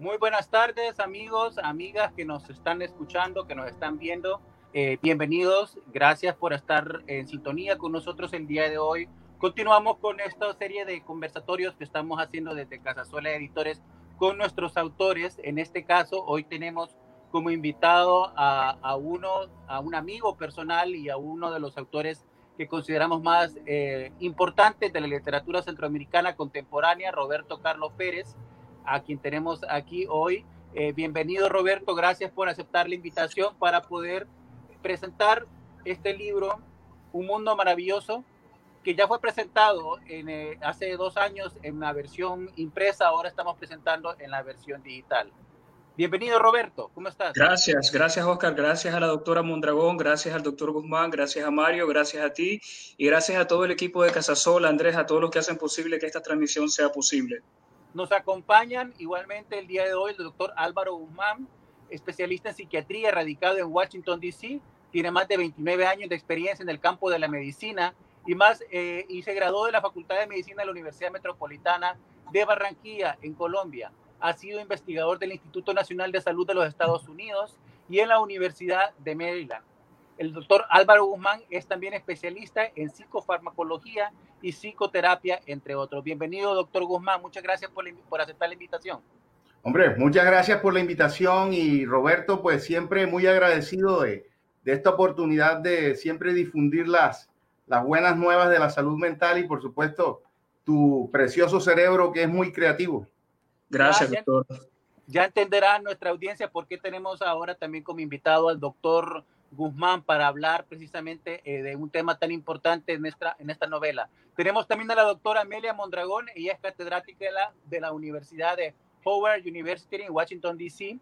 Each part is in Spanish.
Muy buenas tardes, amigos, amigas que nos están escuchando, que nos están viendo. Eh, bienvenidos, gracias por estar en sintonía con nosotros el día de hoy. Continuamos con esta serie de conversatorios que estamos haciendo desde Casasola Editores con nuestros autores. En este caso, hoy tenemos como invitado a, uno, a un amigo personal y a uno de los autores que consideramos más eh, importantes de la literatura centroamericana contemporánea, Roberto Carlos Pérez, a quien tenemos aquí hoy. Eh, bienvenido Roberto, gracias por aceptar la invitación para poder presentar este libro, Un Mundo Maravilloso, que ya fue presentado en, eh, hace dos años en la versión impresa, ahora estamos presentando en la versión digital. Bienvenido, Roberto. ¿Cómo estás? Gracias, gracias, Oscar. Gracias a la doctora Mondragón, gracias al doctor Guzmán, gracias a Mario, gracias a ti y gracias a todo el equipo de Casasola, Andrés, a todos los que hacen posible que esta transmisión sea posible. Nos acompañan igualmente el día de hoy el doctor Álvaro Guzmán, especialista en psiquiatría, radicado en Washington, D.C. Tiene más de 29 años de experiencia en el campo de la medicina y, más, eh, y se graduó de la Facultad de Medicina de la Universidad Metropolitana de Barranquilla, en Colombia ha sido investigador del Instituto Nacional de Salud de los Estados Unidos y en la Universidad de Maryland. El doctor Álvaro Guzmán es también especialista en psicofarmacología y psicoterapia, entre otros. Bienvenido, doctor Guzmán. Muchas gracias por, por aceptar la invitación. Hombre, muchas gracias por la invitación y Roberto, pues siempre muy agradecido de, de esta oportunidad de siempre difundir las, las buenas nuevas de la salud mental y por supuesto tu precioso cerebro que es muy creativo. Gracias, doctor. Ya entenderá nuestra audiencia por qué tenemos ahora también como invitado al doctor Guzmán para hablar precisamente eh, de un tema tan importante en esta, en esta novela. Tenemos también a la doctora Amelia Mondragón, ella es catedrática de la, de la Universidad de Howard University en Washington, D.C.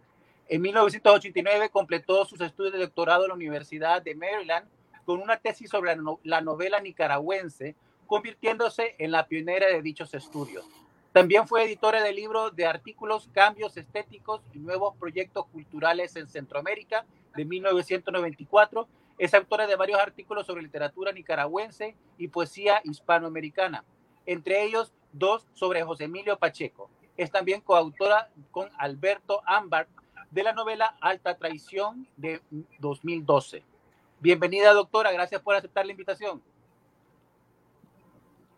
En 1989 completó sus estudios de doctorado en la Universidad de Maryland con una tesis sobre la, no, la novela nicaragüense, convirtiéndose en la pionera de dichos estudios. También fue editora de libros de artículos, cambios estéticos y nuevos proyectos culturales en Centroamérica de 1994. Es autora de varios artículos sobre literatura nicaragüense y poesía hispanoamericana, entre ellos dos sobre José Emilio Pacheco. Es también coautora con Alberto Ámbar de la novela Alta Traición de 2012. Bienvenida, doctora. Gracias por aceptar la invitación.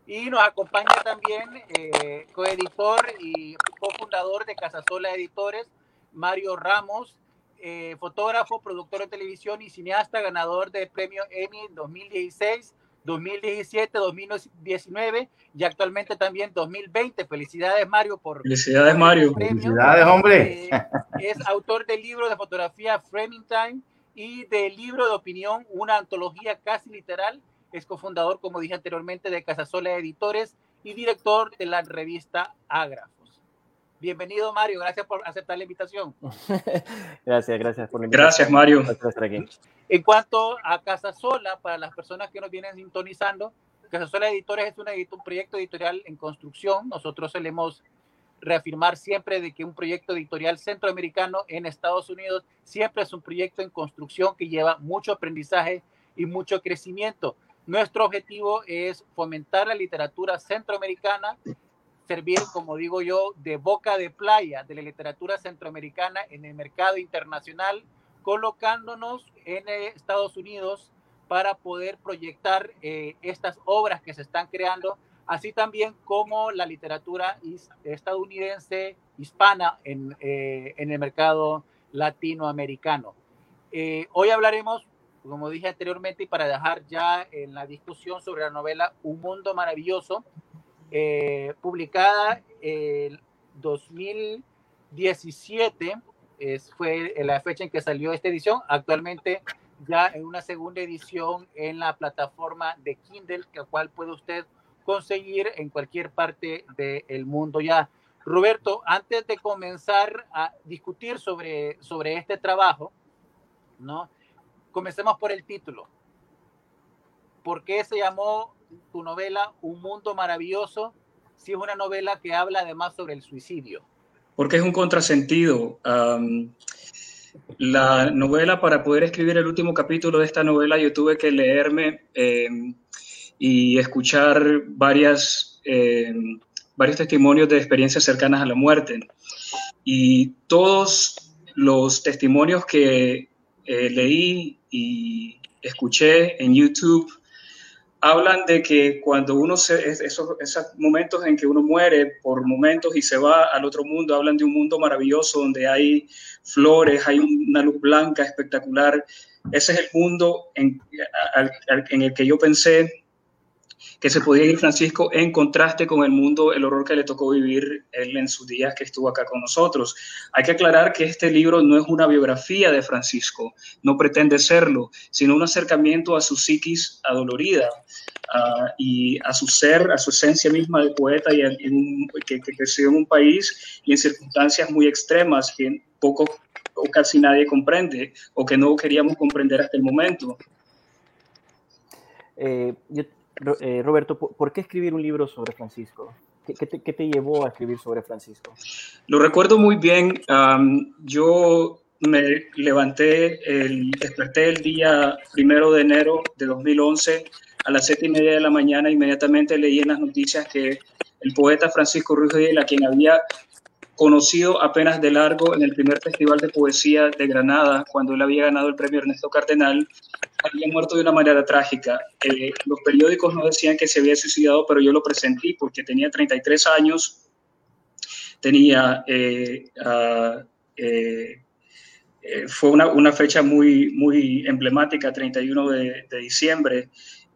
Y nos acompaña también eh, coeditor y cofundador de Casasola Editores, Mario Ramos, eh, fotógrafo, productor de televisión y cineasta, ganador del premio Emmy 2016, 2017, 2019 y actualmente también 2020. Felicidades, Mario, por. Felicidades, Mario. Felicidades, hombre. Eh, es autor del libro de fotografía Framing Time y del libro de opinión, una antología casi literal es cofundador, como dije anteriormente, de Casasola Editores y director de la revista Ágrafos. Bienvenido, Mario. Gracias por aceptar la invitación. gracias, gracias por la invitación. Gracias, Mario. En cuanto a Casasola, para las personas que nos vienen sintonizando, Casasola Editores es un proyecto editorial en construcción. Nosotros solemos reafirmar siempre de que un proyecto editorial centroamericano en Estados Unidos siempre es un proyecto en construcción que lleva mucho aprendizaje y mucho crecimiento. Nuestro objetivo es fomentar la literatura centroamericana, servir, como digo yo, de boca de playa de la literatura centroamericana en el mercado internacional, colocándonos en Estados Unidos para poder proyectar eh, estas obras que se están creando, así también como la literatura estadounidense hispana en, eh, en el mercado latinoamericano. Eh, hoy hablaremos como dije anteriormente, y para dejar ya en la discusión sobre la novela Un Mundo Maravilloso, eh, publicada en 2017, es, fue la fecha en que salió esta edición, actualmente ya en una segunda edición en la plataforma de Kindle, que cual puede usted conseguir en cualquier parte del mundo ya. Roberto, antes de comenzar a discutir sobre, sobre este trabajo, ¿no? Comencemos por el título. ¿Por qué se llamó tu novela Un Mundo Maravilloso si es una novela que habla además sobre el suicidio? Porque es un contrasentido. La novela, para poder escribir el último capítulo de esta novela, yo tuve que leerme eh, y escuchar varias, eh, varios testimonios de experiencias cercanas a la muerte. y todos los testimonios que eh, leí y escuché en YouTube hablan de que cuando uno se, esos, esos momentos en que uno muere por momentos y se va al otro mundo, hablan de un mundo maravilloso donde hay flores, hay una luz blanca espectacular. Ese es el mundo en, en el que yo pensé que se podía ir Francisco en contraste con el mundo, el horror que le tocó vivir él en sus días que estuvo acá con nosotros. Hay que aclarar que este libro no es una biografía de Francisco, no pretende serlo, sino un acercamiento a su psiquis adolorida uh, y a su ser, a su esencia misma de poeta y en un, que, que creció en un país y en circunstancias muy extremas que poco o casi nadie comprende o que no queríamos comprender hasta el momento. Eh, yo eh, Roberto, ¿por qué escribir un libro sobre Francisco? ¿Qué, te, llevó a escribir sobre Francisco? Lo recuerdo muy bien. yo me levanté, desperté el día primero de enero de 2011 a las siete y media de la mañana. Inmediatamente leí en las noticias que el poeta Francisco Ruiz a quien había conocido apenas de largo en el primer Festival de Poesía de Granada, cuando él había ganado el premio Ernesto Cardenal, había muerto de una manera trágica. Eh, los periódicos no decían que se había suicidado, pero yo lo presentí porque tenía 33 años, tenía... Eh, fue una, una, fecha muy, muy emblemática, 31 de, de diciembre,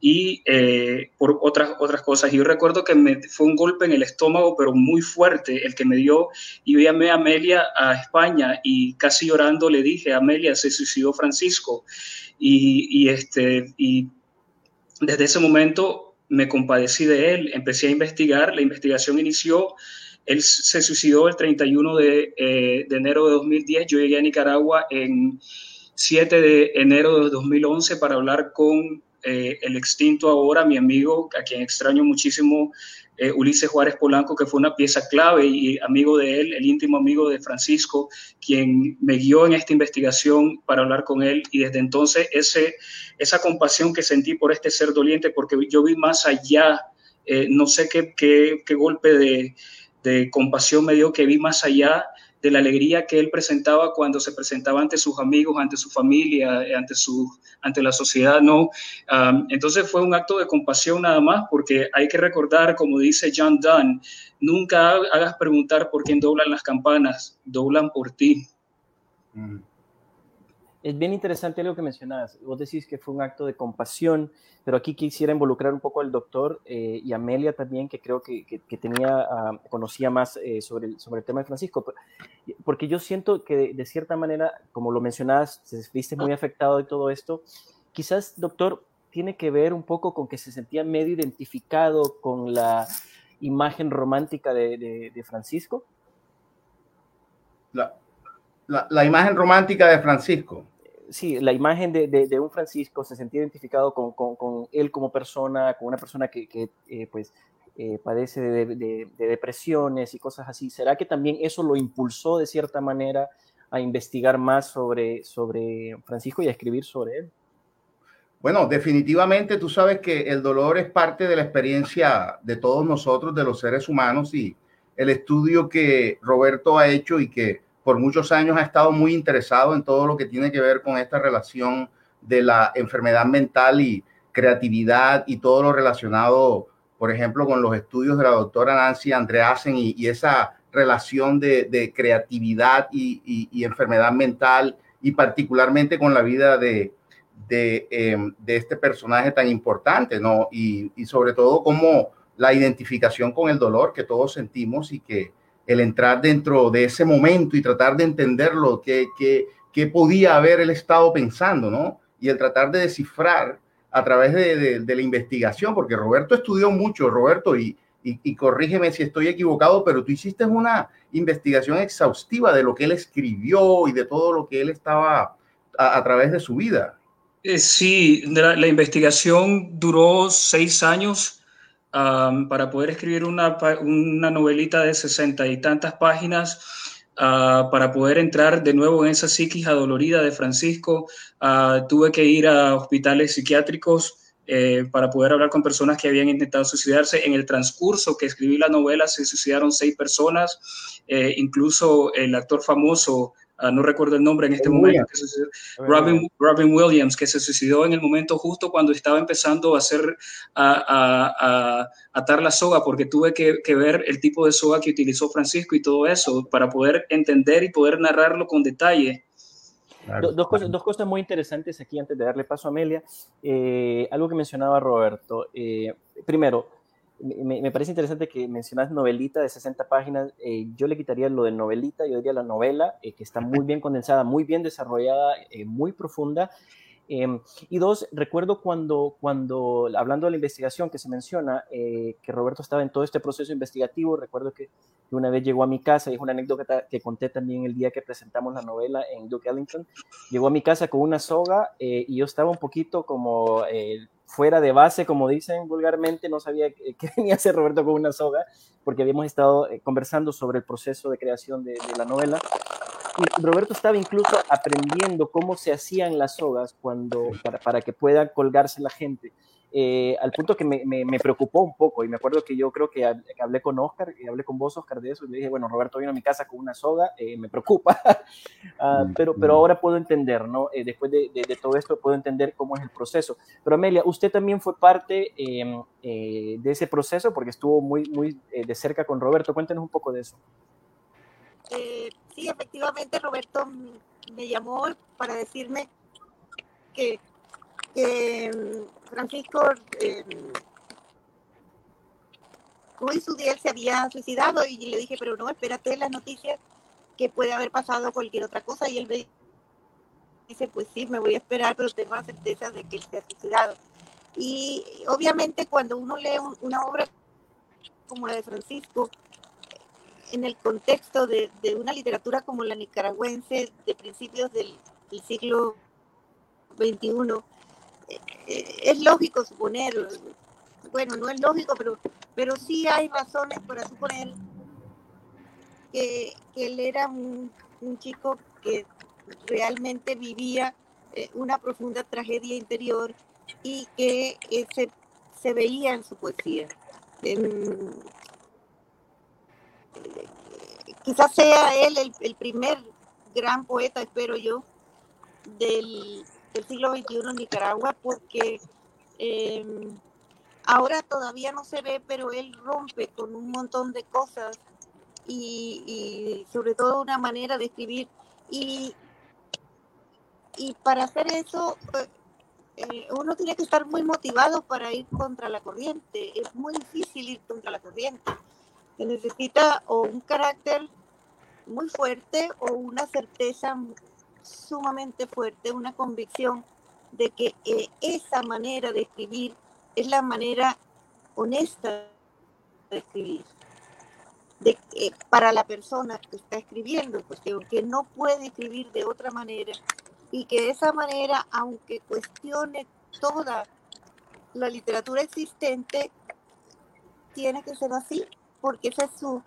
y eh, por otras, otras cosas. Yo recuerdo que me, fue un golpe en el estómago, pero muy fuerte, el que me dio. Y yo llamé a Amelia a España y casi llorando le dije, Amelia, se suicidó Francisco. Y, y, este, y desde ese momento me compadecí de él, empecé a investigar, la investigación inició. Él se suicidó el 31 de, eh, de enero de 2010. Yo llegué a Nicaragua en 7 de enero de 2011 para hablar con eh, el extinto ahora, mi amigo, a quien extraño muchísimo, eh, Ulises Juárez Polanco, que fue una pieza clave y amigo de él, el íntimo amigo de Francisco, quien me guió en esta investigación para hablar con él. Y desde entonces ese, esa compasión que sentí por este ser doliente, porque yo vi más allá, eh, no sé qué, qué, qué golpe de, de compasión me dio, que vi más allá de la alegría que él presentaba cuando se presentaba ante sus amigos, ante su familia, ante, su, ante la sociedad, ¿no? entonces fue un acto de compasión nada más, porque hay que recordar, como dice John Donne, nunca hagas preguntar por quién doblan las campanas, doblan por ti. Mm es bien interesante lo que mencionabas. Vos decís que fue un acto de compasión, pero aquí quisiera involucrar un poco al doctor eh, y Amelia también, que creo que, tenía, ah, conocía más eh, sobre, el, sobre el tema de Francisco, porque yo siento que de, cierta manera, como lo mencionabas, se viste muy afectado de todo esto. Quizás, doctor, tiene que ver un poco con que se sentía medio identificado con la imagen romántica de, Francisco. La, la, la, imagen romántica de Francisco sí, la imagen de, de, un Francisco se sentía identificado con, con, con, él como persona, con una persona que, que eh, pues, eh, padece de, de, depresiones y cosas así. ¿Será que también eso lo impulsó de cierta manera a investigar más sobre, sobre Francisco y a escribir sobre él? Bueno, definitivamente tú sabes que el dolor es parte de la experiencia de todos nosotros, de los seres humanos, y el estudio que Roberto ha hecho y que por muchos años ha estado muy interesado en todo lo que tiene que ver con esta relación de la enfermedad mental y creatividad y todo lo relacionado, por ejemplo, con los estudios de la doctora Nancy Andreasen y, y esa relación de, creatividad y, enfermedad mental y particularmente con la vida de, de, em, este personaje tan importante, ¿no? Y, y sobre todo como la identificación con el dolor que todos sentimos y que el entrar dentro de ese momento y tratar de entenderlo, qué, qué, podía haber el estado pensando, ¿no? Y el tratar de descifrar a través de, de, la investigación, porque Roberto estudió mucho, Roberto, y, y, corrígeme si estoy equivocado, pero tú hiciste una investigación exhaustiva de lo que él escribió y de todo lo que él estaba a, través de su vida. Eh, sí, la investigación duró seis años para poder escribir una, una, novelita de sesenta y tantas páginas, ah, para poder entrar de nuevo en esa psiquis adolorida de Francisco, ah, tuve que ir a hospitales psiquiátricos eh, para poder hablar con personas que habían intentado suicidarse. En el transcurso que escribí la novela se suicidaron seis personas, eh, incluso el actor famoso, ah, no recuerdo el nombre en este momento, Robin, Robin, Williams, que se suicidó en el momento justo cuando estaba empezando a hacer, a, atar la soga, porque tuve que, que ver el tipo de soga que utilizó Francisco y todo eso para poder entender y poder narrarlo con detalle dos, cosas, dos, cosas, muy interesantes aquí antes de darle paso a Amelia. Eh, algo que mencionaba Roberto. Eh, primero, me, me, parece interesante que mencionas novelita de 60 páginas. Eh, yo le quitaría lo de novelita, yo diría la novela, que está muy bien condensada, muy bien desarrollada, muy profunda. Em, y dos, recuerdo cuando, cuando, hablando de la investigación que se menciona, eh, que Roberto estaba en todo este proceso investigativo, recuerdo que, una vez llegó a mi casa, y es una anécdota que conté también el día que presentamos la novela en Duke Ellington, llegó a mi casa con una soga eh, y yo estaba un poquito como eh, fuera de base, como dicen vulgarmente, no sabía qué venía a hacer Roberto con una soga, porque habíamos estado conversando sobre el proceso de creación de, de la novela Roberto estaba incluso aprendiendo cómo se hacían las sogas cuando, para, para que pueda colgarse la gente. Eh, al punto que me, me, preocupó un poco y me acuerdo que yo creo que, hablé con Oscar y hablé con vos, Oscar, de eso y le dije, bueno, Roberto vino a mi casa con una soga, eh, me preocupa, uh, pero, pero ahora puedo entender, ¿no? Eh, después de, de, todo esto puedo entender cómo es el proceso. Pero Amelia, usted también fue parte em, de ese proceso porque estuvo muy, muy de cerca con Roberto, cuéntenos un poco de eso. Sí, efectivamente Roberto me llamó para decirme que, mm, Francisco eh, su día se había suicidado y le dije, pero no, espérate las noticias que puede haber pasado cualquier otra cosa y él me dice, pues sí, me voy a esperar, pero tengo la certeza de que él se ha suicidado. Y obviamente cuando uno lee una obra como la de Francisco, en el contexto de, una literatura como la nicaragüense de principios del, siglo XXI, eh, eh, es lógico suponer, bueno, no es lógico, pero, pero sí hay razones para suponer que, él era un, chico que realmente vivía eh, una profunda tragedia interior y que se, se, veía en su poesía quizás sea él el, primer gran poeta, espero yo, del, siglo XXI en Nicaragua, porque em, ahora todavía no se ve, pero él rompe con un montón de cosas y, sobre todo una manera de escribir. Y, y para hacer eso, eh, eh, uno tiene que estar muy motivado para ir contra la corriente. Es muy difícil ir contra la corriente se necesita o un carácter muy fuerte o una certeza sumamente fuerte, una convicción de que eh, esa manera de escribir es la manera honesta de escribir. De, para la persona que está escribiendo, pues que, no puede escribir de otra manera y que esa manera, aunque cuestione toda la literatura existente, tiene que ser así, porque esa es su,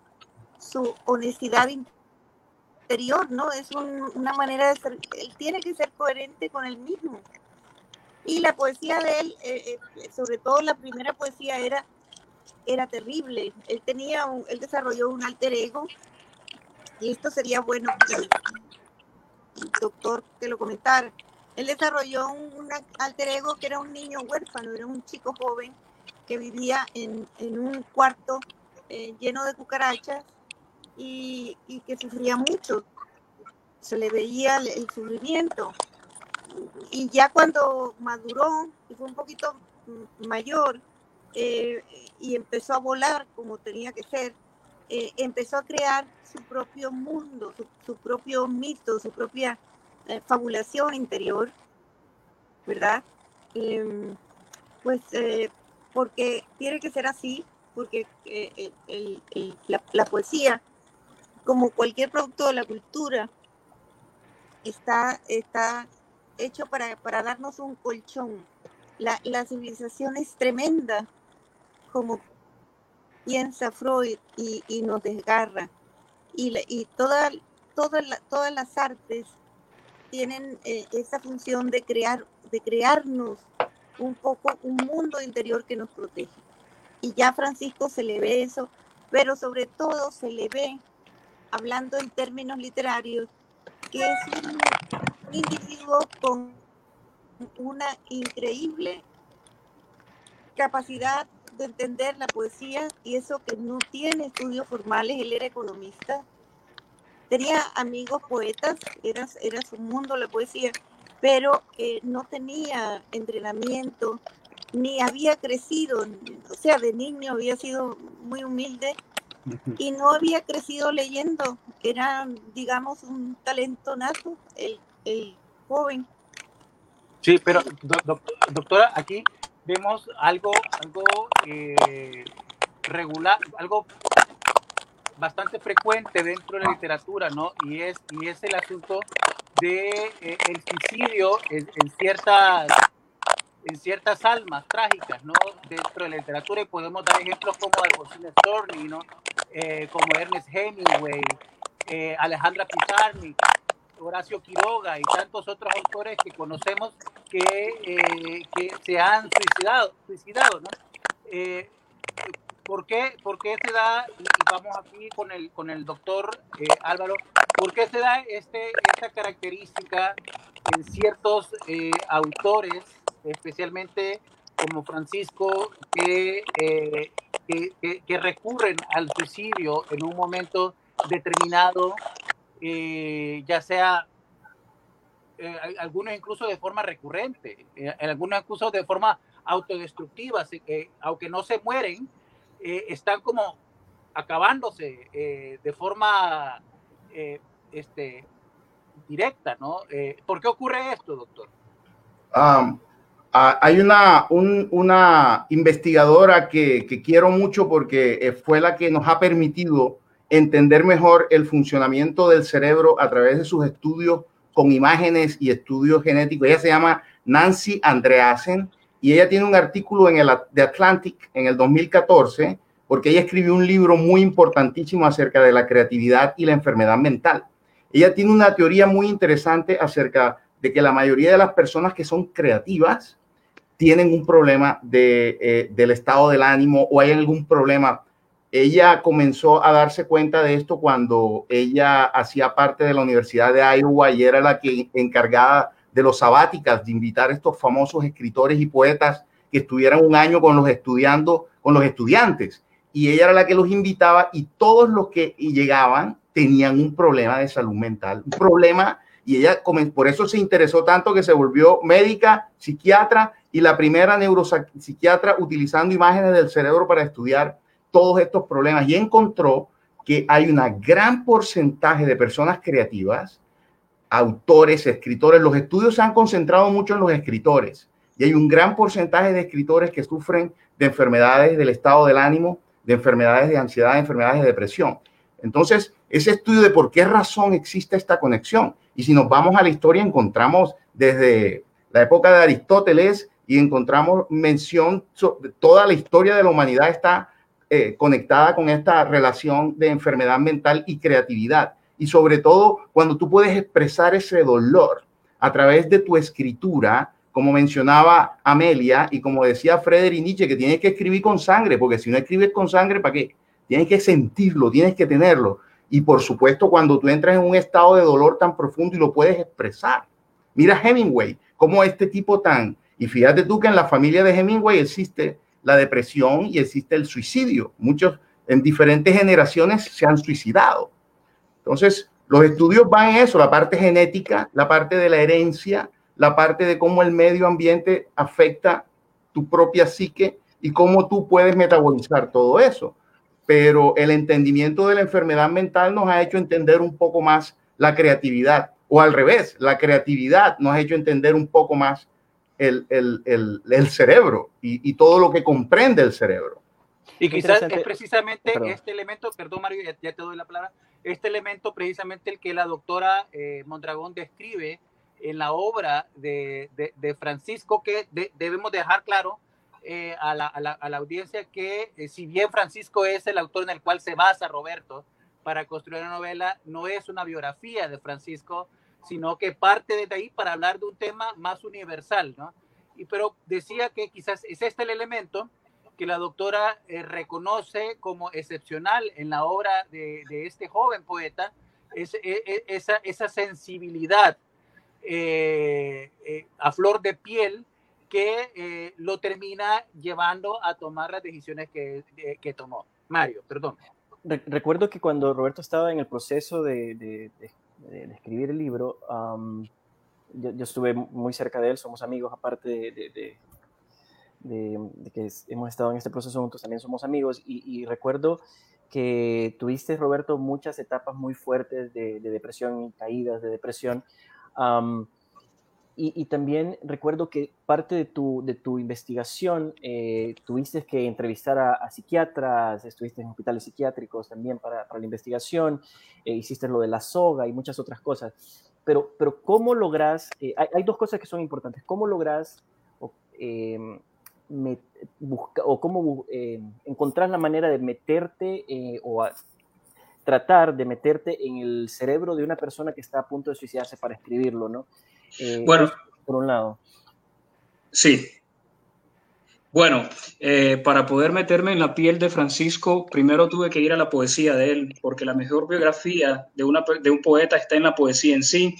su honestidad interior, ¿no? Es una manera de ser, él tiene que ser coherente con él mismo. Y la poesía de él, eh, eh, sobre todo la primera poesía, era, era terrible. Él tenía, un, él desarrolló un alter ego, y esto sería bueno que el doctor que lo comentara. Él desarrolló un, alter ego que era un niño huérfano, era un chico joven que vivía en, en un cuarto eh, lleno de cucarachas y, que sufría mucho. Se le veía el, sufrimiento. Y ya cuando maduró y fue un poquito mayor eh, y empezó a volar como tenía que ser, eh, empezó a crear su propio mundo, su, propio mito, su propia fabulación interior, ¿verdad? Em, pues porque tiene que ser así, porque eh, la, poesía, como cualquier producto de la cultura, está, está hecho para, darnos un colchón. La, civilización es tremenda, como piensa Freud y, nos desgarra. Y, y toda, todas las artes tienen eh, esa función de crear, de crearnos un poco un mundo interior que nos protege. Y ya a Francisco se le ve eso, pero sobre todo se le ve, hablando en términos literarios, que es un, individuo con una increíble capacidad de entender la poesía y eso que no tiene estudios formales, él era economista, tenía amigos poetas, era, era su mundo la poesía, pero eh, no tenía entrenamiento, ni había crecido, o sea, de niño había sido muy humilde y no había crecido leyendo, era, digamos, un talento nato, el, el joven. Sí, pero doctora, aquí vemos algo, algo eh, regular, algo bastante frecuente dentro de la literatura, ¿no? Y es, y es el asunto de eh, el suicidio en, ciertas en ciertas almas trágicas, ¿no? Dentro de la literatura y podemos dar ejemplos como Alfonsina Storni, ¿no? Eh, como Ernest Hemingway, eh, Alejandra Pizarnik, Horacio Quiroga y tantos otros autores que conocemos que, que se han suicidado, suicidado ¿no? ¿Por qué, por qué se da, y vamos aquí con el, con el doctor eh, Álvaro, por qué se da este, esta característica en ciertos eh, autores, especialmente como Francisco, que, eh, que, que, recurren al suicidio en un momento determinado, ya sea algunos incluso de forma recurrente, algunos incluso de forma autodestructiva, aunque no se mueren, eh, están como acabándose eh, de forma eh, este, directa, ¿no? ¿Por qué ocurre esto, doctor? Hay una, una investigadora que, que, quiero mucho porque fue la que nos ha permitido entender mejor el funcionamiento del cerebro a través de sus estudios con imágenes y estudios genéticos. Ella se llama Nancy Andreasen y ella tiene un artículo en el The Atlantic en el 2014 porque ella escribió un libro muy importantísimo acerca de la creatividad y la enfermedad mental. Ella tiene una teoría muy interesante acerca de que la mayoría de las personas que son creativas tienen un problema de, eh, del estado del ánimo o hay algún problema. Ella comenzó a darse cuenta de esto cuando ella hacía parte de la Universidad de Iowa y era la que encargada de los sabáticas, de invitar a estos famosos escritores y poetas que estuvieran un año con los con los estudiantes. Y ella era la que los invitaba y todos los que llegaban tenían un problema de salud mental, un problema y ella por eso se interesó tanto que se volvió médica, psiquiatra y la primera neuropsiquiatra utilizando imágenes del cerebro para estudiar todos estos problemas y encontró que hay un gran porcentaje de personas creativas autores, escritores. Los estudios se han concentrado mucho en los escritores y hay un gran porcentaje de escritores que sufren de enfermedades del estado del ánimo, de enfermedades de ansiedad, de enfermedades de depresión. Entonces, ese estudio de por qué razón existe esta conexión. Y si nos vamos a la historia, encontramos desde la época de Aristóteles y encontramos mención, de toda la historia de la humanidad está eh, conectada con esta relación de enfermedad mental y creatividad y sobre todo cuando tú puedes expresar ese dolor a través de tu escritura, como mencionaba Amelia y como decía Frederick Nietzsche, que tienes que escribir con sangre, porque si no escribes con sangre, ¿para qué? Tienes que sentirlo, tienes que tenerlo. Y por supuesto, cuando tú entras en un estado de dolor tan profundo y lo puedes expresar. Mira Hemingway, como este tipo tan... Y fíjate tú que en la familia de Hemingway existe la depresión y existe el suicidio. Muchos en diferentes generaciones se han suicidado. Entonces, los estudios van en eso, la parte genética, la parte de la herencia, la parte de cómo el medio ambiente afecta tu propia psique y cómo tú puedes metabolizar todo eso. Pero el entendimiento de la enfermedad mental nos ha hecho entender un poco más la creatividad, o al revés, la creatividad nos ha hecho entender un poco más el, cerebro y, todo lo que comprende el cerebro. Y quizás es precisamente este elemento, perdón Mario, ya, te doy la palabra, este elemento precisamente el que la doctora eh, Mondragón describe en la obra de, de, Francisco, que debemos dejar claro eh, a, la, a, la, a, la, audiencia que eh, si bien Francisco es el autor en el cual se basa Roberto para construir la novela, no es una biografía de Francisco, sino que parte de ahí para hablar de un tema más universal, ¿no? y, pero decía que quizás es este el elemento que la doctora eh, reconoce como excepcional en la obra de, este joven poeta, es, e, e, esa, esa, sensibilidad eh, eh, a flor de piel que lo termina llevando a tomar las decisiones que, que tomó. Mario, perdón. Recuerdo que cuando Roberto estaba en el proceso de escribir el libro, um, yo, yo, estuve muy cerca de él, somos amigos aparte de, que hemos estado en este proceso juntos, también somos amigos, y, y recuerdo que tuviste, Roberto, muchas etapas muy fuertes de, depresión y caídas de depresión. Um, y, también recuerdo que parte de tu, de tu investigación eh, tuviste que entrevistar a, psiquiatras, estuviste en hospitales psiquiátricos también para, para la investigación, eh, hiciste lo de la soga y muchas otras cosas. Pero, pero ¿cómo logras? Eh, hay, hay, dos cosas que son importantes. ¿Cómo logras em, o cómo encontrar la manera de meterte o tratar de meterte en el cerebro de una persona que está a punto de suicidarse para escribirlo, ¿no? Eh, bueno, por un lado. Sí. Bueno, eh, para poder meterme en la piel de Francisco, primero tuve que ir a la poesía de él, porque la mejor biografía de, una, de un poeta está en la poesía en sí.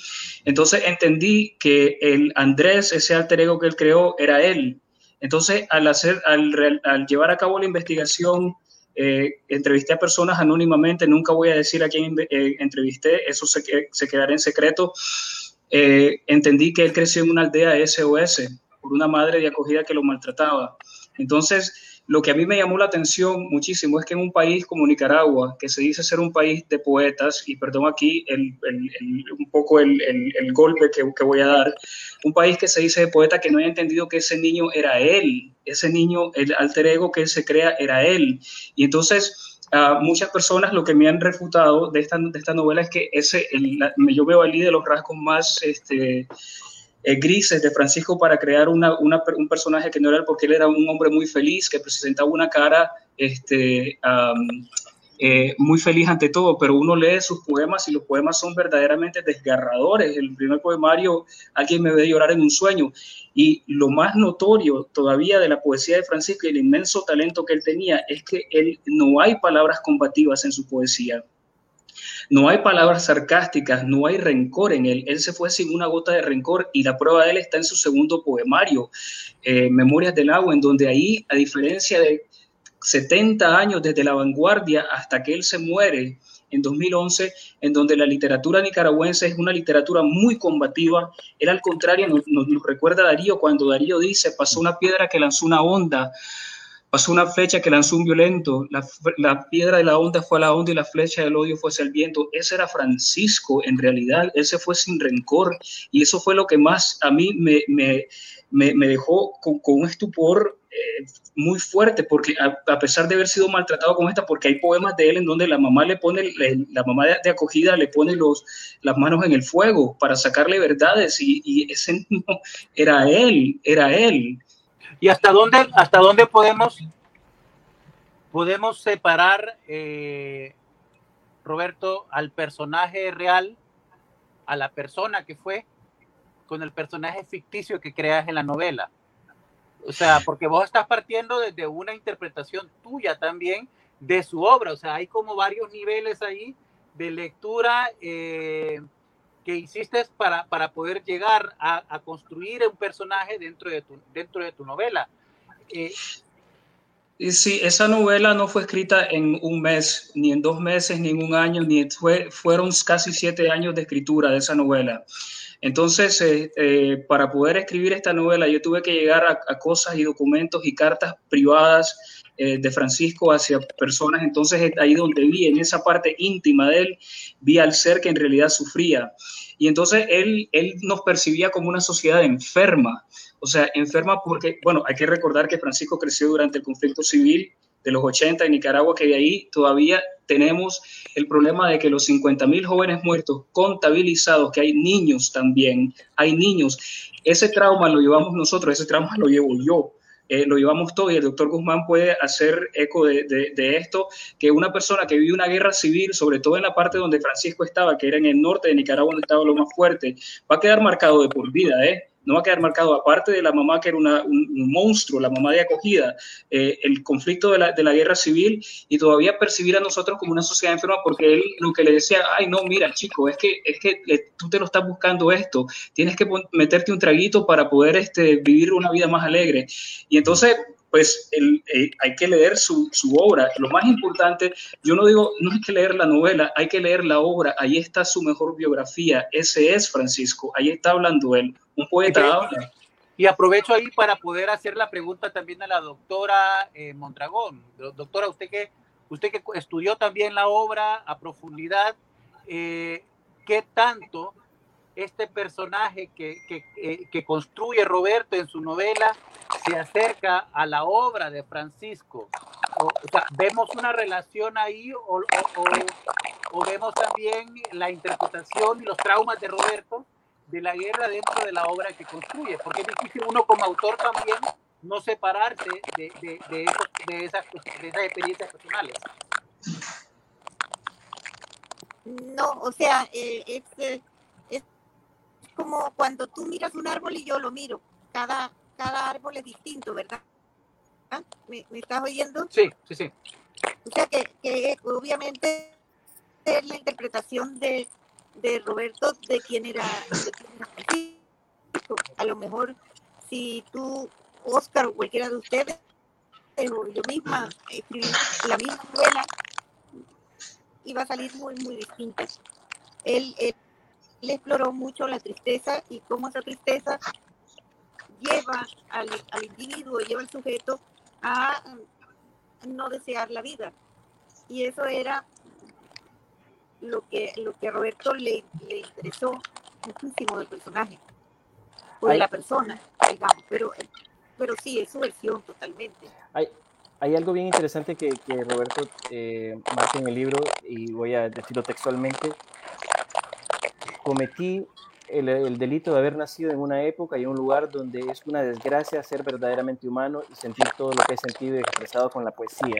Entonces entendí que el Andrés, ese alter ego que él creó, era él. Entonces, al, hacer, al, al llevar a cabo la investigación, eh, entrevisté a personas anónimamente, nunca voy a decir a quién eh, entrevisté, eso se, se quedará en secreto. Eh, entendí que él creció en una aldea SOS por una madre de acogida que lo maltrataba. Entonces, lo que a mí me llamó la atención muchísimo es que en un país como Nicaragua, que se dice ser un país de poetas, y perdón aquí el, un poco el, golpe que, que, voy a dar, un país que se dice de poeta que no haya entendido que ese niño era él, ese niño, el alter ego que él se crea era él. Y entonces muchas personas lo que me han refutado de esta, de esta novela es que ese, el, yo me valí de los rasgos más este, eh, grises de Francisco para crear una, una, un personaje que no era porque él era un hombre muy feliz, que presentaba una cara este, eh, muy feliz ante todo, pero uno lee sus poemas y los poemas son verdaderamente desgarradores. El primer poemario, alguien me ve llorar en un sueño. Y lo más notorio todavía de la poesía de Francisco y el inmenso talento que él tenía es que él no hay palabras combativas en su poesía. No hay palabras sarcásticas, no hay rencor en él. Él se fue sin una gota de rencor y la prueba de él está en su segundo poemario, eh, Memorias del Agua, en donde ahí, a diferencia de 70 años desde la vanguardia hasta que él se muere en 2011, en donde la literatura nicaragüense es una literatura muy combativa. Él al contrario nos, recuerda Darío cuando Darío dice, pasó una piedra que lanzó una onda, pasó una flecha que lanzó un violento, la, la, piedra de la onda fue a la onda y la flecha del odio fue hacia el viento. Ese era Francisco, en realidad, ese fue sin rencor y eso fue lo que más a mí me, me, me, me dejó con, con un estupor muy fuerte, porque a, pesar de haber sido maltratado con esta, porque hay poemas de él en donde la mamá le pone, la mamá de, acogida le pone los, las manos en el fuego para sacarle verdades y, y ese no era él, era él. ¿Y hasta dónde, hasta dónde podemos, podemos separar, eh, Roberto, al personaje real, a la persona que fue, con el personaje ficticio que creas en la novela? O sea, porque vos estás partiendo desde una interpretación tuya también de su obra. O sea, hay como varios niveles ahí de lectura eh, que hiciste para, para poder llegar a, a, construir un personaje dentro de tu, dentro de tu novela. Eh, y sí, esa novela no fue escrita en un mes, ni en dos meses, ni en un año, ni fue, fueron casi siete años de escritura de esa novela. Entonces, eh, eh, para poder escribir esta novela, yo tuve que llegar a, cosas y documentos y cartas privadas eh, de Francisco hacia personas. Entonces, ahí donde vi, en esa parte íntima de él, vi al ser que en realidad sufría. Y entonces él, él nos percibía como una sociedad enferma. O sea, enferma porque, bueno, hay que recordar que Francisco creció durante el conflicto civil de los 80 en Nicaragua, que de ahí todavía tenemos el problema de que los 50 mil jóvenes muertos contabilizados, que hay niños también, hay niños. Ese trauma lo llevamos nosotros, ese trauma lo llevo yo. Eh, lo llevamos todo y el doctor Guzmán puede hacer eco de, de, de, esto, que una persona que vive una guerra civil, sobre todo en la parte donde Francisco estaba, que era en el norte de Nicaragua, donde estaba lo más fuerte, va a quedar marcado de por vida, ¿eh? No va a quedar marcado, aparte de la mamá que era una, un, monstruo, la mamá de acogida, eh, el conflicto de la, de la, guerra civil y todavía percibir a nosotros como una sociedad enferma porque él lo que le decía, ay no, mira chico, es que, es que tú te lo estás buscando esto, tienes que meterte un traguito para poder este, vivir una vida más alegre. Y entonces pues el, eh, hay que leer su, su, obra. Lo más importante, yo no digo, no hay que leer la novela, hay que leer la obra. Ahí está su mejor biografía. Ese es Francisco. Ahí está hablando él. Un poeta Y aprovecho ahí para poder hacer la pregunta también a la doctora eh, Mondragón. Doctora, usted que, usted que estudió también la obra a profundidad, eh, ¿qué tanto este personaje que, que, eh, que, construye Roberto en su novela se acerca a la obra de Francisco. O, sea, vemos una relación ahí o, o, vemos también la interpretación y los traumas de Roberto de la guerra dentro de la obra que construye, porque es difícil uno como autor también no separarse de, de, de, de esas, esas experiencias personales. No, o sea, eh, es, eh, como cuando tú miras un árbol y yo lo miro. Cada, cada árbol es distinto, ¿verdad? ¿Ah? ¿Me, estás oyendo? Sí, sí, sí. O sea que, que obviamente es la interpretación de, de Roberto de quién era, A lo mejor si tú, Oscar o cualquiera de ustedes, o yo misma escribí la misma novela, iba a salir muy, muy distinta. Él, él él exploró mucho la tristeza y cómo esa tristeza lleva al, individuo, lleva al sujeto a no desear la vida. Y eso era lo que, lo que a Roberto le, interesó muchísimo del personaje, o de la persona, digamos, pero, pero sí, es su versión totalmente. Hay, hay algo bien interesante que, que Roberto eh, marca en el libro, y voy a decirlo textualmente, cometí el, delito de haber nacido en una época y un lugar donde es una desgracia ser verdaderamente humano y sentir todo lo que he sentido y expresado con la poesía.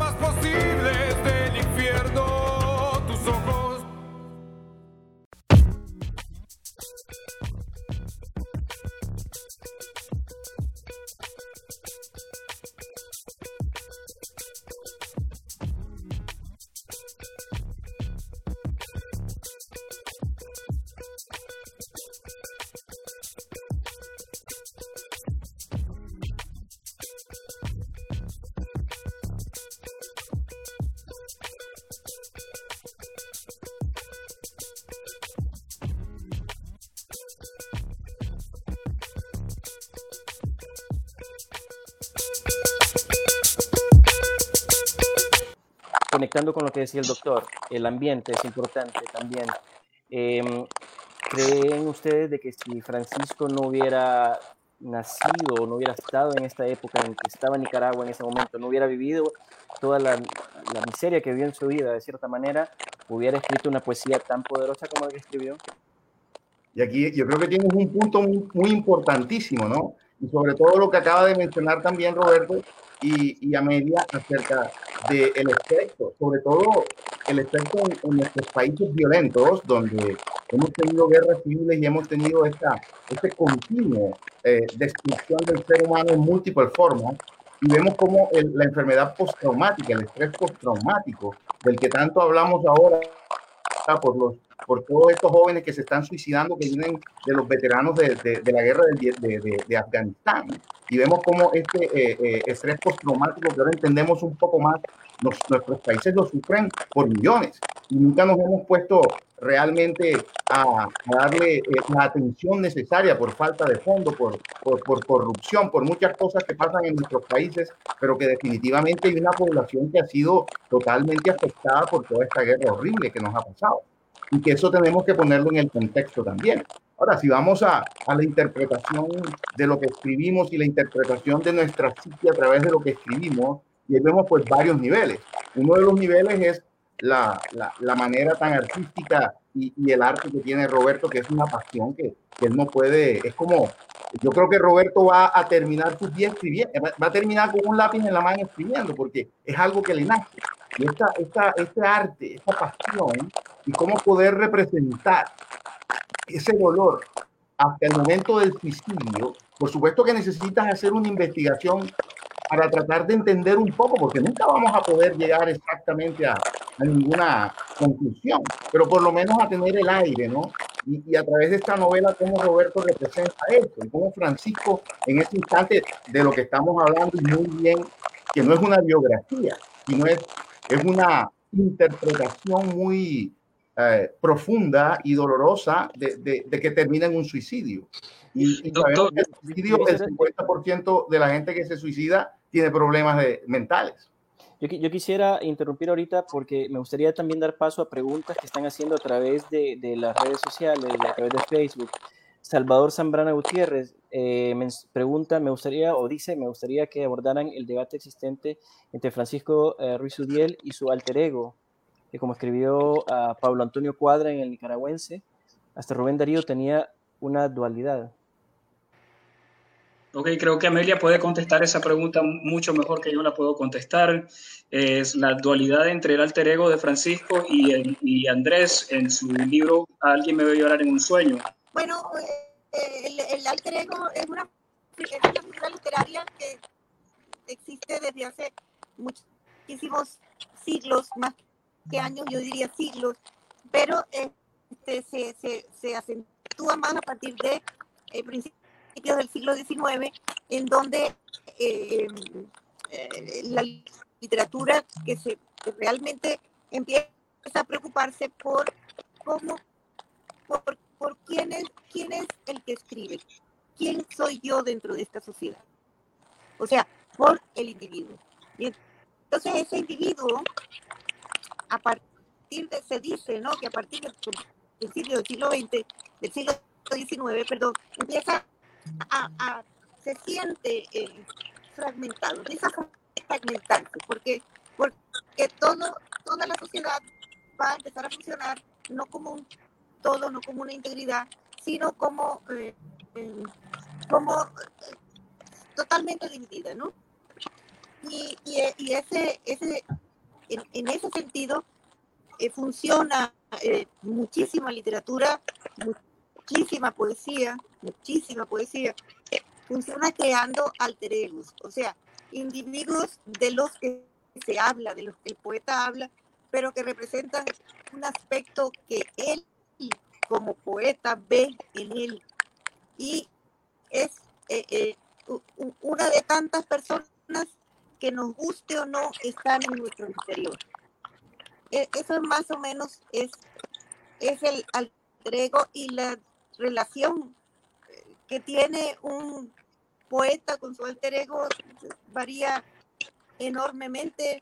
Conectando con lo que decía el doctor, el ambiente es importante también. Em, ¿Creen ustedes de que si Francisco no hubiera nacido, no hubiera estado en esta época en que estaba Nicaragua en ese momento, no hubiera vivido toda la, la miseria que vivió en su vida, de cierta manera, hubiera escrito una poesía tan poderosa como la que escribió? Y aquí yo creo que tienes un punto muy, muy importantísimo, ¿no? Y sobre todo lo que acaba de mencionar también Roberto, y, a media acerca del el efecto, sobre todo el efecto en, nuestros países violentos, donde hemos tenido guerras civiles y hemos tenido esta, este continuo eh, destrucción del ser humano en múltiples formas, y vemos como la enfermedad postraumática, el estrés postraumático, del que tanto hablamos ahora por los por todos estos jóvenes que se están suicidando, que vienen de los veteranos de, de, la guerra de, de, Afganistán. Y vemos cómo este eh, eh, estrés postraumático, que ahora entendemos un poco más, nuestros países lo sufren por millones. Y nunca nos hemos puesto realmente a, darle eh, la atención necesaria por falta de fondo, por, por, por, corrupción, por muchas cosas que pasan en nuestros países, pero que definitivamente hay una población que ha sido totalmente afectada por toda esta guerra horrible que nos ha pasado. Y que eso tenemos que ponerlo en el contexto también. Ahora, si vamos a, a la interpretación de lo que escribimos y la interpretación de nuestra psique a través de lo que escribimos, y vemos pues varios niveles. Uno de los niveles es la, la, manera tan artística y, y, el arte que tiene Roberto, que es una pasión que, que, él no puede, es como, yo creo que Roberto va a terminar sus días escribiendo, va a terminar con un lápiz en la mano escribiendo, porque es algo que le nace. Y esta, esta, este arte, esta pasión, y cómo poder representar ese dolor hasta el momento del suicidio, por supuesto que necesitas hacer una investigación para tratar de entender un poco, porque nunca vamos a poder llegar exactamente a, ninguna conclusión, pero por lo menos a tener el aire, ¿no? Y, a través de esta novela, cómo Roberto representa esto, y cómo Francisco, en ese instante de lo que estamos hablando, muy bien, que no es una biografía, sino es, es una interpretación muy eh, profunda y dolorosa de, de, que termina en un suicidio. Y, el suicidio, el 50% de la gente que se suicida tiene problemas de, mentales. Yo, yo, quisiera interrumpir ahorita porque me gustaría también dar paso a preguntas que están haciendo a través de, de las redes sociales, a través de Facebook. Salvador Zambrana Gutiérrez eh, me pregunta, me gustaría, o dice, me gustaría que abordaran el debate existente entre Francisco eh, Ruiz Udiel y su alter ego, que como escribió a Pablo Antonio Cuadra en el nicaragüense, hasta Rubén Darío tenía una dualidad. Ok, creo que Amelia puede contestar esa pregunta mucho mejor que yo la puedo contestar. Es la dualidad entre el alter ego de Francisco y, y Andrés en su libro Alguien me ve llorar en un sueño. Bueno, eh, el, el alter ego es una, es una figura literaria que existe desde hace muchísimos siglos, más que años, yo diría siglos, pero este, se, se, se acentúa más a partir de eh, principios del siglo XIX, en donde eh, eh, la literatura que, se, realmente empieza a preocuparse por cómo, por, por quién, es, quién es el que escribe, quién soy yo dentro de esta sociedad. O sea, por el individuo. Entonces ese individuo, a partir de, se dice, ¿no? Que a partir del principio del siglo XX, del siglo XIX, perdón, empieza a, se siente eh, fragmentado, empieza a fragmentarse, porque, porque todo, toda la sociedad va a empezar a funcionar no como un todo, no como una integridad, sino como, eh, eh, como totalmente dividida, ¿no? Y, y, ese, en, ese sentido funciona muchísima literatura, muchísima poesía, muchísima poesía, funciona creando alter egos, o sea, individuos de los que se habla, de los que el poeta habla, pero que representan un aspecto que él como poeta ve en él. Y es eh, eh, una de tantas personas que nos guste o no están en nuestro interior. E, eso más o menos es, es el alter ego y la relación que tiene un poeta con su alter ego varía enormemente.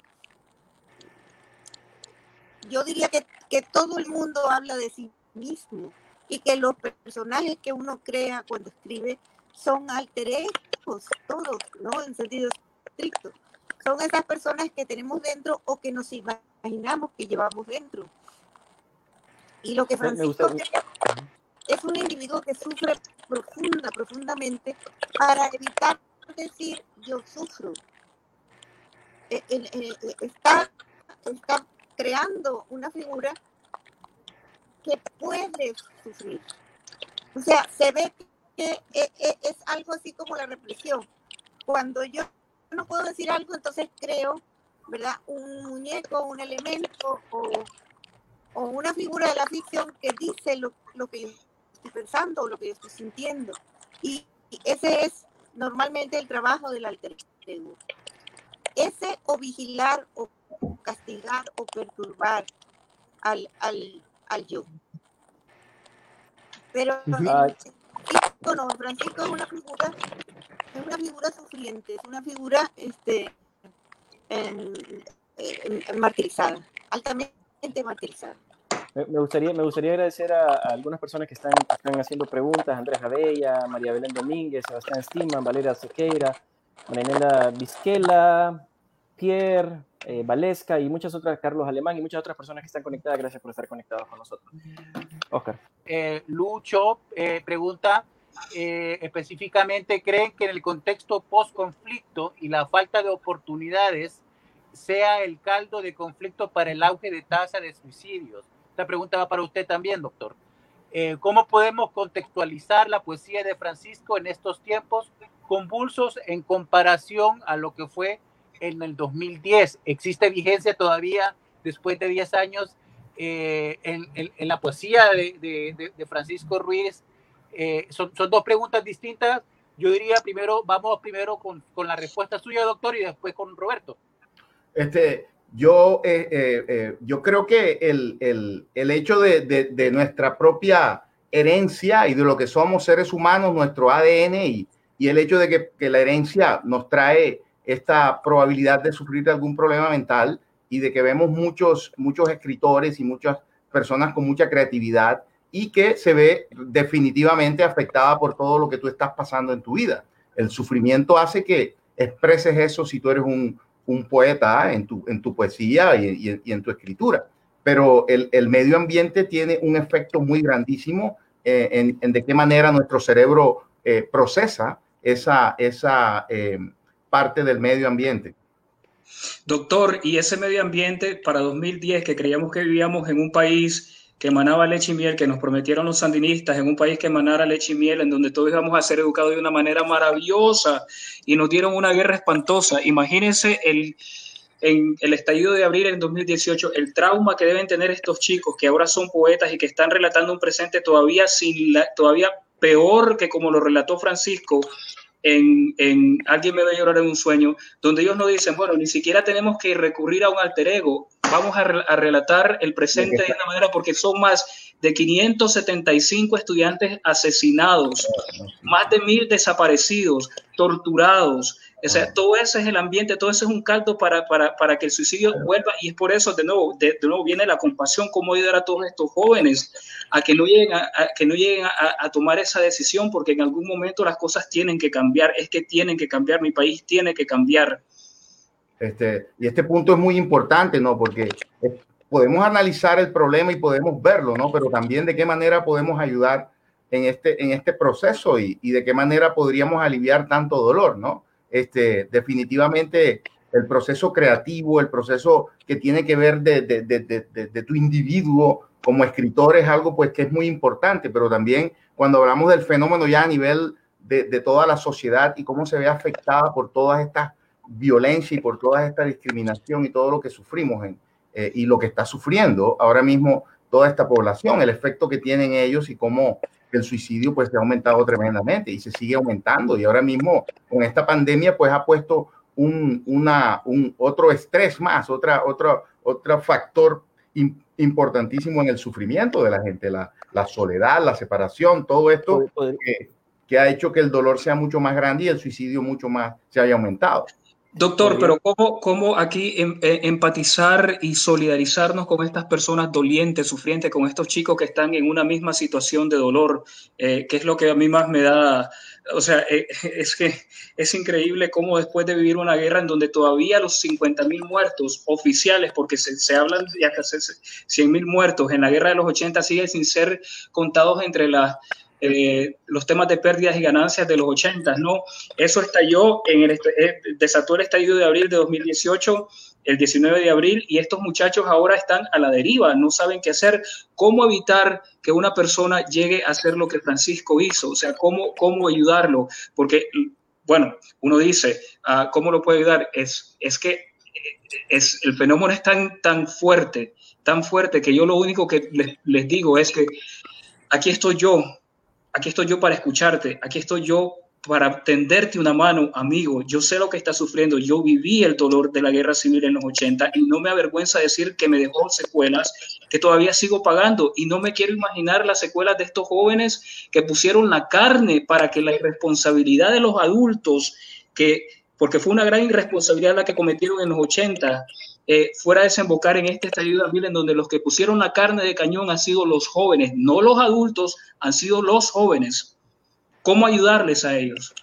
Yo diría que, que todo el mundo habla de sí mismo y que los personajes que uno crea cuando escribe son alter egos, todos, ¿no? En sentido estricto. Son esas personas que tenemos dentro o que nos imaginamos que llevamos dentro. Y lo que Francisco es un individuo que sufre profunda, profundamente para evitar decir yo sufro. Eh, eh, está, está creando una figura que puede sufrir. O sea, se ve que es algo así como la represión. Cuando yo puedo decir algo, entonces creo, ¿verdad? Un muñeco, un elemento o, o una figura de la ficción que dice lo, lo que yo estoy pensando o lo que yo estoy sintiendo. Y, ese es normalmente el trabajo del alter ego. Ese o vigilar o castigar o perturbar al, al, al yo. Pero bueno, Francisco es una figura, es una figura sufriente, es una figura este, martirizada, altamente martirizada. Me gustaría, me gustaría agradecer a, algunas personas que están, están haciendo preguntas, Andrés Abella, María Belén Domínguez, Sebastián Estima, Valeria Sequeira, Marinela Vizquela, Pierre, eh, Valesca y muchas otras, Carlos Alemán y muchas otras personas que están conectadas. Gracias por estar conectados con nosotros. Oscar. Eh, Lucho eh, pregunta eh, específicamente, ¿creen que en el contexto post-conflicto y la falta de oportunidades sea el caldo de conflicto para el auge de tasa de suicidios? Esta pregunta va para usted también, doctor. Eh, ¿Cómo podemos contextualizar la poesía de Francisco en estos tiempos convulsos en comparación a lo que fue en el 2010? ¿Existe vigencia todavía después de 10 años eh, en, la poesía de, de Francisco Ruiz eh, son, son, dos preguntas distintas. Yo diría primero, vamos primero con, con, la respuesta suya, doctor, y después con Roberto. Este, yo, eh, eh, yo creo que el, el, el hecho de, de, de, nuestra propia herencia y de lo que somos seres humanos, nuestro ADN y, y el hecho de que, que, la herencia nos trae esta probabilidad de sufrir algún problema mental y de que vemos muchos, muchos escritores y muchas personas con mucha creatividad y que se ve definitivamente afectada por todo lo que tú estás pasando en tu vida. El sufrimiento hace que expreses eso si tú eres un, poeta en tu, en tu poesía y, en tu escritura. Pero el, medio ambiente tiene un efecto muy grandísimo eh, en, de qué manera nuestro cerebro eh, procesa esa, esa eh, parte del medio ambiente. Doctor, y ese medio ambiente para 2010, que creíamos que vivíamos en un país que emanaba leche y miel, que nos prometieron los sandinistas en un país que emanara leche y miel, en donde todos íbamos a ser educados de una manera maravillosa y nos dieron una guerra espantosa. Imagínense el, en el estallido de abril en 2018, el trauma que deben tener estos chicos que ahora son poetas y que están relatando un presente todavía, sin la, todavía peor que como lo relató Francisco en, en, Alguien me ve llorar en un sueño, donde ellos no dicen, bueno, ni siquiera tenemos que recurrir a un alter ego, vamos a, a relatar el presente de una manera porque son más de 575 estudiantes asesinados, más de mil desaparecidos, torturados, o sea, todo ese es el ambiente, todo ese es un caldo para, para, para que el suicidio vuelva y es por eso, de nuevo, de, de nuevo viene la compasión, cómo ayudar a todos estos jóvenes a que no lleguen, a, a que no lleguen a, a, tomar esa decisión, porque en algún momento las cosas tienen que cambiar, es que tienen que cambiar, mi país tiene que cambiar. Este, y este punto es muy importante, ¿no? Porque podemos analizar el problema y podemos verlo, ¿no? Pero también de qué manera podemos ayudar en este, en este proceso y, y de qué manera podríamos aliviar tanto dolor, ¿no? Este, definitivamente el proceso creativo, el proceso que tiene que ver de, tu individuo como escritor es algo pues que es muy importante, pero también cuando hablamos del fenómeno ya a nivel de, toda la sociedad y cómo se ve afectada por todas estas violencia y por toda esta discriminación y todo lo que sufrimos eh, y lo que está sufriendo ahora mismo toda esta población, el efecto que tienen ellos y cómo el suicidio pues se ha aumentado tremendamente y se sigue aumentando y ahora mismo con esta pandemia pues ha puesto un, una, un otro estrés más, otra, otro, otro factor importantísimo en el sufrimiento de la gente, la, la soledad, la separación, todo esto que, que, ha hecho que el dolor sea mucho más grande y el suicidio mucho más se haya aumentado. Doctor, pero ¿cómo, cómo aquí em, eh, empatizar y solidarizarnos con estas personas dolientes, sufrientes, con estos chicos que están en una misma situación de dolor? Eh, que es lo que a mí más me da, o sea, eh, es que es increíble cómo después de vivir una guerra en donde todavía los 50 mil muertos oficiales, porque se, se hablan de hasta 100 mil muertos en la guerra de los 80, siguen sin ser contados entre las eh, los temas de pérdidas y ganancias de los 80, ¿no? Eso estalló en el, eh, desató el estallido de abril de 2018, el 19 de abril, y estos muchachos ahora están a la deriva, no saben qué hacer, cómo evitar que una persona llegue a hacer lo que Francisco hizo, o sea, cómo, cómo ayudarlo, porque, bueno, uno dice, uh, ¿cómo lo puede ayudar? Es, es que es, el fenómeno es tan, tan fuerte, tan fuerte que yo lo único que les, les digo es que aquí estoy yo, aquí estoy yo para escucharte, aquí estoy yo para tenderte una mano, amigo. Yo sé lo que estás sufriendo. Yo viví el dolor de la guerra civil en los 80 y no me avergüenza decir que me dejó secuelas que todavía sigo pagando y no me quiero imaginar las secuelas de estos jóvenes que pusieron la carne para que la irresponsabilidad de los adultos, que porque fue una gran irresponsabilidad la que cometieron en los 80, eh, fuera a desembocar en este estallido también en donde los que pusieron la carne de cañón han sido los jóvenes, no los adultos, han sido los jóvenes. ¿Cómo ayudarles a ellos?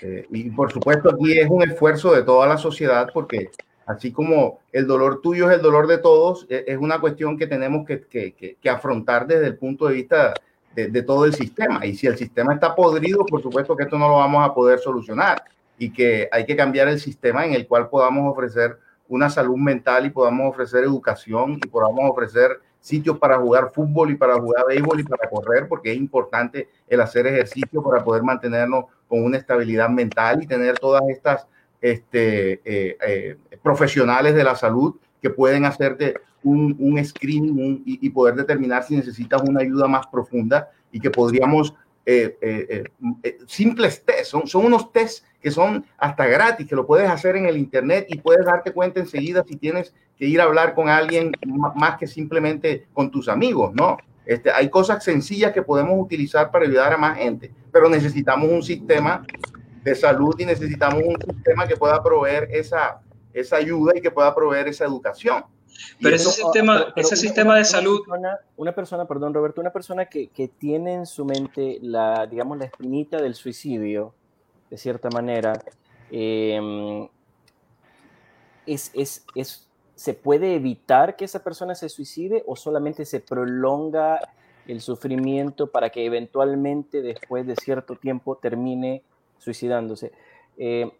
Eh, y por supuesto aquí es un esfuerzo de toda la sociedad porque así como el dolor tuyo es el dolor de todos, e, es una cuestión que tenemos que, que, que afrontar desde el punto de vista de, de, todo el sistema. Y si el sistema está podrido, por supuesto que esto no lo vamos a poder solucionar y que hay que cambiar el sistema en el cual podamos ofrecer una salud mental y podamos ofrecer educación y podamos ofrecer sitios para jugar fútbol y para jugar béisbol y para correr, porque es importante el hacer ejercicio para poder mantenernos con una estabilidad mental y tener todas estas este, eh, eh, profesionales de la salud que pueden hacerte un, un screening y, y, poder determinar si necesitas una ayuda más profunda y que podríamos eh, eh, eh, simples test, son, son unos test que son hasta gratis, que lo puedes hacer en el Internet y puedes darte cuenta enseguida si tienes que ir a hablar con alguien más que simplemente con tus amigos, ¿no? Este, hay cosas sencillas que podemos utilizar para ayudar a más gente, pero necesitamos un sistema de salud y necesitamos un sistema que pueda proveer esa, esa ayuda y que pueda proveer esa educación. Pero ese sistema, pero, pero ese una, sistema de salud. Una persona, una persona, perdón, Roberto, una persona que, que, tiene en su mente la, digamos, la espinita del suicidio, de cierta manera, eh, es, es, es, ¿se puede evitar que esa persona se suicide o solamente se prolonga el sufrimiento para que eventualmente, después de cierto tiempo, termine suicidándose? Eh,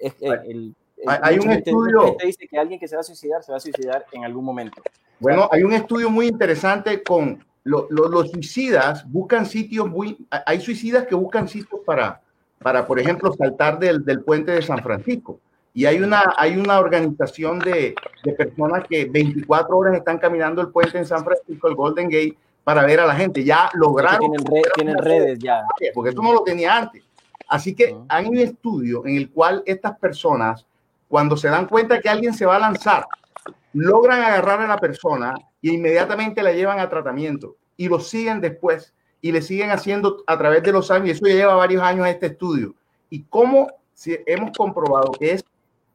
es, el, hay un estudio. que dice que alguien que se va a suicidar se va a suicidar en algún momento. Bueno, hay un estudio muy interesante con lo, lo, los suicidas buscan sitios muy hay suicidas que buscan sitios para para por ejemplo saltar del, del puente de San Francisco. Y hay una hay una organización de, de personas que 24 horas están caminando el puente en San Francisco el Golden Gate para ver a la gente. Ya lograron tienen, red, tienen redes ya. porque eso no lo tenía antes. Así que hay un estudio en el cual estas personas cuando se dan cuenta que alguien se va a lanzar, logran agarrar a la persona y inmediatamente la llevan a tratamiento y lo siguen después y le siguen haciendo a través de los años. Y eso ya lleva varios años este estudio. Y cómo si hemos comprobado que es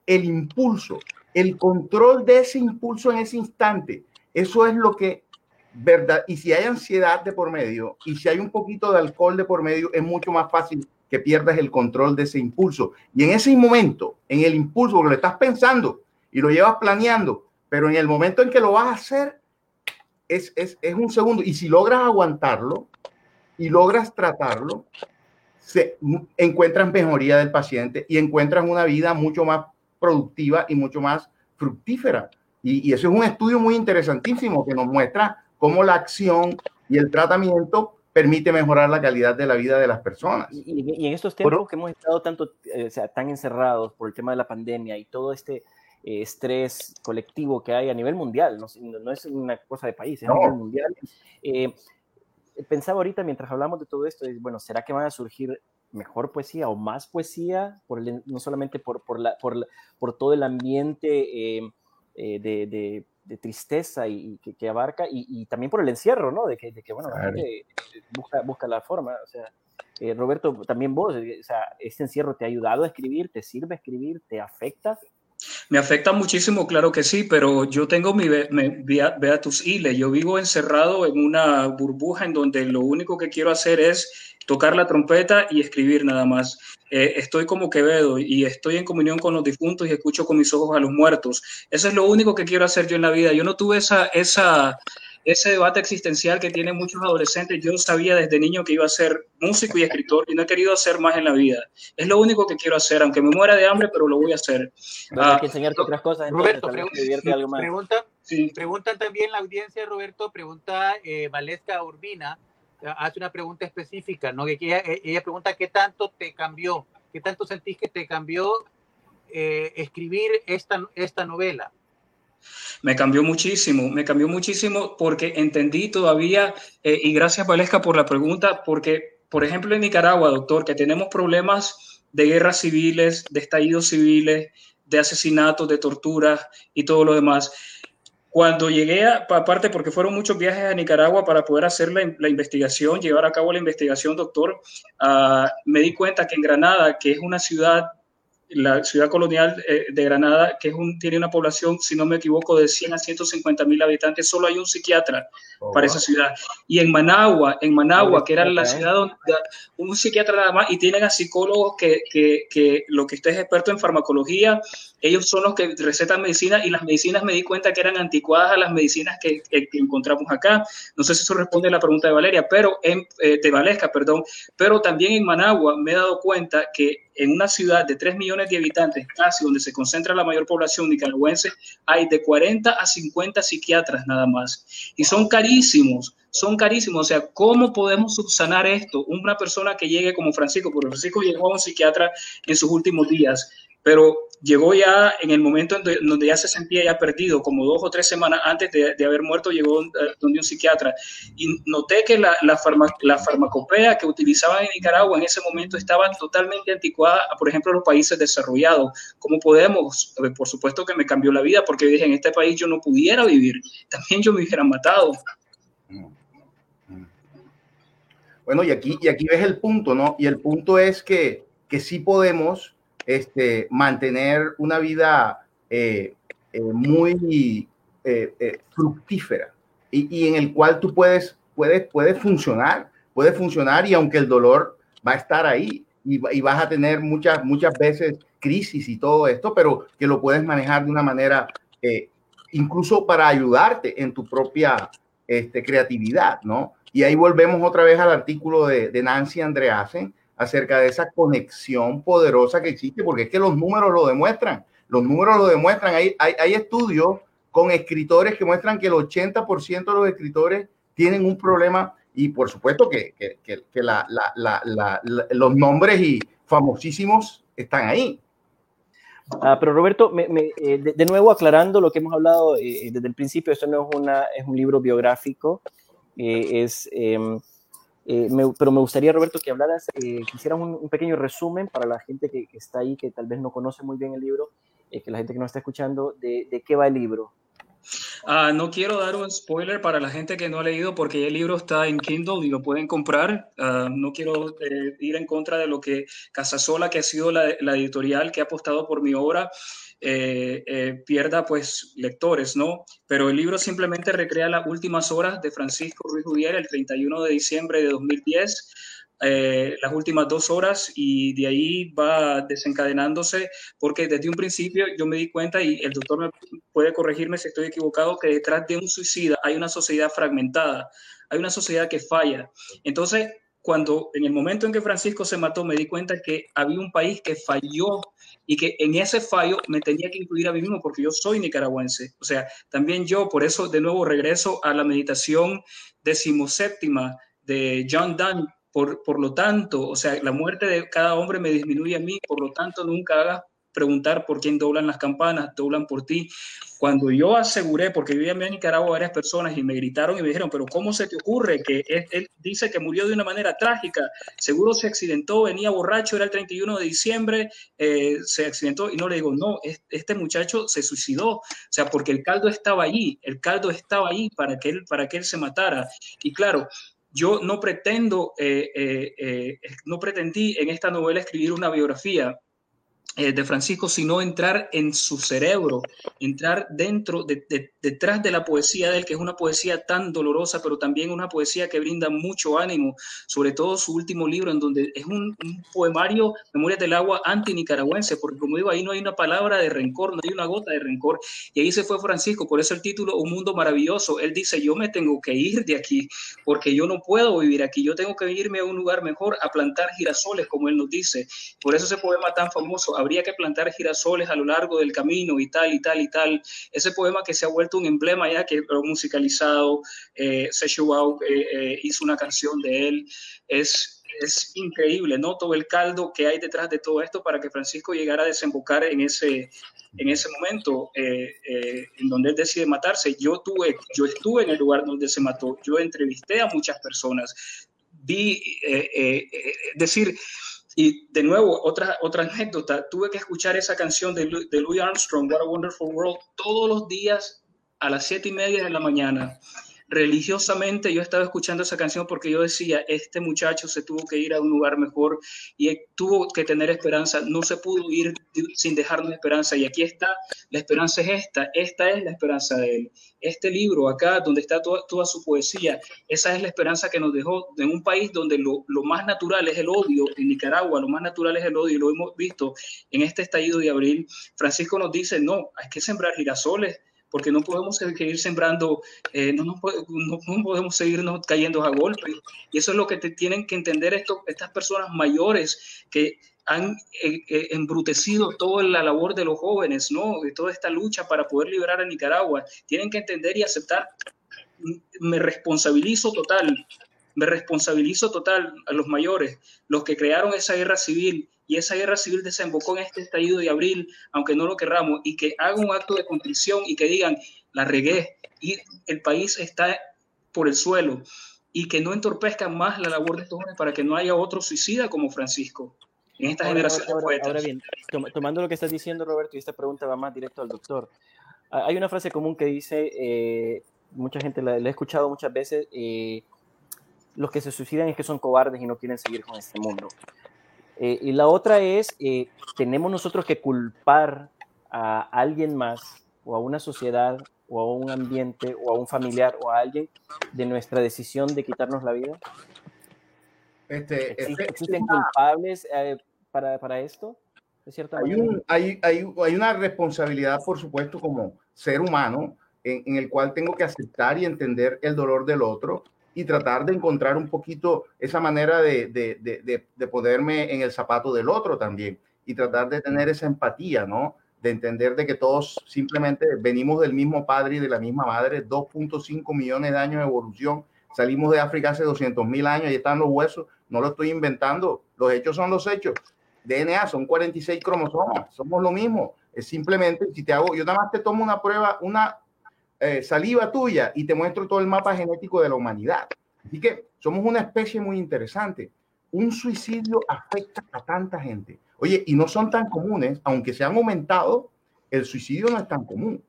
el impulso, el control de ese impulso en ese instante. Eso es lo que, verdad, y si hay ansiedad de por medio y si hay un poquito de alcohol de por medio, es mucho más fácil que pierdas el control de ese impulso. Y en ese momento, en el impulso, lo estás pensando y lo llevas planeando, pero en el momento en que lo vas a hacer, es, es, es un segundo. Y si logras aguantarlo y logras tratarlo, se encuentras mejoría del paciente y encuentras una vida mucho más productiva y mucho más fructífera. Y, y eso es un estudio muy interesantísimo que nos muestra cómo la acción y el tratamiento permite mejorar la calidad de la vida de las personas. Y, y en estos tiempos que hemos estado tanto, eh, o sea, tan encerrados por el tema de la pandemia y todo este eh, estrés colectivo que hay a nivel mundial, no, no, es una cosa de país, es no. a nivel mundial. Eh, pensaba ahorita mientras hablamos de todo esto, bueno, ¿será que van a surgir mejor poesía o más poesía? Por el, no solamente por, por, la, por, la, por todo el ambiente eh, de, de de tristeza y, y que, que, abarca, y, y, también por el encierro, ¿no? De que, de que bueno, claro. la gente busca, busca la forma, o sea, eh, Roberto, también vos, o sea, este encierro te ha ayudado a escribir, te sirve escribir, te afecta. Me afecta muchísimo, claro que sí, pero yo tengo mi Beatus Ile, yo vivo encerrado en una burbuja en donde lo único que quiero hacer es tocar la trompeta y escribir nada más. Eh, estoy como Quevedo y estoy en comunión con los difuntos y escucho con mis ojos a los muertos. Eso es lo único que quiero hacer yo en la vida. Yo no tuve esa, esa, ese debate existencial que tienen muchos adolescentes. Yo sabía desde niño que iba a ser músico y escritor y no he querido hacer más en la vida. Es lo único que quiero hacer, aunque me muera de hambre, pero lo voy a hacer. Bueno, hay que enseñarte otras cosas. Roberto, pregunta, algo más. Pregunta, sí. también la audiencia, Roberto, pregunta eh, Valesca Urbina hace una pregunta específica, ¿no? Que ella, ella, pregunta qué tanto te cambió, qué tanto sentís que te cambió eh, escribir esta, esta novela? Me cambió muchísimo, me cambió muchísimo porque entendí todavía, eh, y gracias Valesca por la pregunta, porque, por ejemplo, en Nicaragua, doctor, que tenemos problemas de guerras civiles, de estallidos civiles, de asesinatos, de torturas y todo lo demás. Cuando llegué, a, aparte porque fueron muchos viajes a Nicaragua para poder hacer la, investigación, llevar a cabo la investigación, doctor, ah, me di cuenta que en Granada, que es una ciudad la ciudad colonial eh, de Granada, que es un, tiene una población, si no me equivoco, de 100 a 150 mil habitantes, solo hay un psiquiatra oh, para esa ciudad. Y en Managua, en Managua, que era la ciudad donde un psiquiatra nada más, y tienen a psicólogos que, que, que lo que usted es experto en farmacología, ellos son los que recetan medicina y las medicinas me di cuenta que eran anticuadas a las medicinas que, que encontramos acá. No sé si eso responde a la pregunta de Valeria, pero en, eh, de Valesca, perdón, pero también en Managua me he dado cuenta que en una ciudad de 3 millones de habitantes, casi donde se concentra la mayor población nicaragüense, hay de 40 a 50 psiquiatras nada más. Y son carísimos, son carísimos. O sea, ¿cómo podemos subsanar esto? Una persona que llegue como Francisco, porque Francisco llegó a un psiquiatra en sus últimos días, pero llegó ya en el momento en donde ya se sentía ya perdido, como dos o tres semanas antes de, haber muerto, llegó eh, donde un psiquiatra. Y noté que la, la, la, farmacopea que utilizaban en Nicaragua en ese momento estaba totalmente anticuada a, por ejemplo, los países desarrollados. ¿Cómo podemos? Eh, por supuesto que me cambió la vida, porque dije, en este país yo no pudiera vivir, también yo me hubiera matado. Bueno, y aquí, y aquí ves el punto, ¿no? Y el punto es que, que sí podemos este, mantener una vida eh, eh, muy eh, fructífera y, en el cual tú puedes, puedes, puedes funcionar, puedes funcionar y aunque el dolor va a estar ahí y, vas a tener muchas, muchas veces crisis y todo esto, pero que lo puedes manejar de una manera incluso para ayudarte en tu propia este, creatividad, ¿no? Y ahí volvemos otra vez al artículo de, de Nancy Andreasen, acerca de esa conexión poderosa que existe, porque es que los números lo demuestran, los números lo demuestran, hay, hay, estudios con escritores que muestran que el 80% de los escritores tienen un problema y por supuesto que, que, que, los nombres y famosísimos están ahí. Ah, pero Roberto, eh, de, nuevo aclarando lo que hemos hablado eh, desde el principio, esto no es, una, es un libro biográfico, eh, es eh, pero me gustaría, Roberto, que hablaras, eh, que un, pequeño resumen para la gente que, está ahí, que tal vez no conoce muy bien el libro, eh, que la gente que no está escuchando, de, qué va el libro. Ah, no quiero dar un spoiler para la gente que no ha leído porque el libro está en Kindle y lo pueden comprar. Ah, no quiero eh, ir en contra de lo que Casasola, que ha sido la, la editorial que ha apostado por mi obra, eh, eh, pierda pues lectores, ¿no? Pero el libro simplemente recrea las últimas horas de Francisco Ruiz Judier el 31 de diciembre de 2010. Eh, las últimas dos horas y de ahí va desencadenándose porque desde un principio yo me di cuenta y el doctor puede corregirme si estoy equivocado que detrás de un suicida hay una sociedad fragmentada, hay una sociedad que falla. Entonces, cuando en el momento en que Francisco se mató me di cuenta que había un país que falló y que en ese fallo me tenía que incluir a mí mismo porque yo soy nicaragüense. O sea, también yo, por eso de nuevo regreso a la meditación decimoséptima de John Donne. Por, por lo tanto, o sea, la muerte de cada hombre me disminuye a mí, por lo tanto, nunca hagas preguntar por quién doblan las campanas, doblan por ti. Cuando yo aseguré, porque yo llamé a Nicaragua varias personas y me gritaron y me dijeron, pero ¿cómo se te ocurre que él, dice que murió de una manera trágica? Seguro se accidentó, venía borracho, era el 31 de diciembre, eh, se accidentó y no le digo, no, este muchacho se suicidó, o sea, porque el caldo estaba allí, el caldo estaba ahí para que él, para que él se matara. Y claro, yo no pretendo, eh, eh, no pretendí en esta novela escribir una biografía, eh, de Francisco, sino entrar en su cerebro, entrar dentro, de, detrás de la poesía de él, que es una poesía tan dolorosa, pero también una poesía que brinda mucho ánimo, sobre todo su último libro, en donde es un, poemario, Memorias del Agua, anti-nicaragüense, porque como digo, ahí no hay una palabra de rencor, no hay una gota de rencor, y ahí se fue Francisco, por eso el título, Un Mundo Maravilloso, él dice, yo me tengo que ir de aquí, porque yo no puedo vivir aquí, yo tengo que irme a un lugar mejor, a plantar girasoles, como él nos dice, por eso ese poema tan famoso, habría que plantar girasoles a lo largo del camino y tal y tal y tal. Ese poema que se ha vuelto un emblema ya que lo musicalizado, eh, eh, eh, hizo una canción de él, es es increíble, ¿no? Todo el caldo que hay detrás de todo esto para que Francisco llegara a desembocar en ese, en ese momento eh, eh, en donde él decide matarse. Yo, tuve, yo estuve en el lugar donde se mató, yo entrevisté a muchas personas, vi, eh, decir, y de nuevo, otra, otra anécdota, tuve que escuchar esa canción de, de Louis Armstrong, What a Wonderful World, todos los días a las siete y media de la mañana religiosamente yo estaba escuchando esa canción porque yo decía, este muchacho se tuvo que ir a un lugar mejor y tuvo que tener esperanza, no se pudo ir sin dejarnos esperanza y aquí está, la esperanza es esta, esta es la esperanza de él. Este libro acá, donde está toda, toda su poesía, esa es la esperanza que nos dejó en un país donde lo, lo más natural es el odio, en Nicaragua lo más natural es el odio y lo hemos visto en este estallido de abril. Francisco nos dice, no, hay que sembrar girasoles, porque no podemos seguir sembrando, eh, no, no, podemos seguirnos cayendo a golpes. Y eso es lo que te tienen que entender esto, estas personas mayores que han eh, eh, embrutecido toda la labor de los jóvenes, ¿no? De toda esta lucha para poder liberar a Nicaragua. Tienen que entender y aceptar. Me responsabilizo total, me responsabilizo total a los mayores, los que crearon esa guerra civil y esa guerra civil desembocó en este estallido de abril, aunque no lo querramos, y que hagan un acto de contrición y que digan, la regué y el país está por el suelo y que no entorpezcan más la labor de estos jóvenes para que no haya otro suicida como Francisco en esta generación de poetas. Ahora bien, tomando lo que estás diciendo, Roberto, y esta pregunta va más directo al doctor. Hay una frase común que dice, eh, mucha gente la, he escuchado muchas veces, eh, los que se suicidan es que son cobardes y no quieren seguir con este mundo. Eh, y la otra es, eh, tenemos nosotros que culpar a alguien más o a una sociedad o a un ambiente o a un familiar o a alguien de nuestra decisión de quitarnos la vida. Este, ¿Existen, culpables eh, para, para, esto? Hay, un, hay, hay, hay, una responsabilidad, por supuesto, como ser humano, en, en el cual tengo que aceptar y entender el dolor del otro, y tratar de encontrar un poquito esa manera de, de, de, ponerme en el zapato del otro también y tratar de tener esa empatía, ¿no? De entender de que todos simplemente venimos del mismo padre y de la misma madre, 2.5 millones de años de evolución, salimos de África hace 200 mil años y están los huesos, no lo estoy inventando, los hechos son los hechos. DNA son 46 cromosomas, somos lo mismo. Es simplemente, si te hago, yo nada más te tomo una prueba, una eh, saliva tuya y te muestro todo el mapa genético de la humanidad. Así que somos una especie muy interesante. Un suicidio afecta a tanta gente. Oye, y no son tan comunes, aunque se han aumentado, el suicidio no es tan común.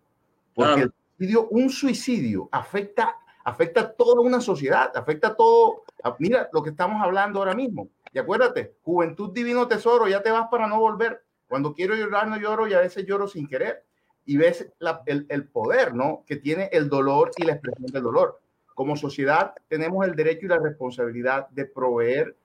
Porque el suicidio, un suicidio afecta, afecta a toda una sociedad, afecta a todo. mira lo que estamos hablando ahora mismo. Y acuérdate, juventud divino tesoro, ya te vas para no volver. Cuando quiero llorar no lloro y a veces lloro sin querer y ves el, el, poder ¿no? que tiene el dolor y la expresión del dolor. Como sociedad tenemos el derecho y la responsabilidad de proveer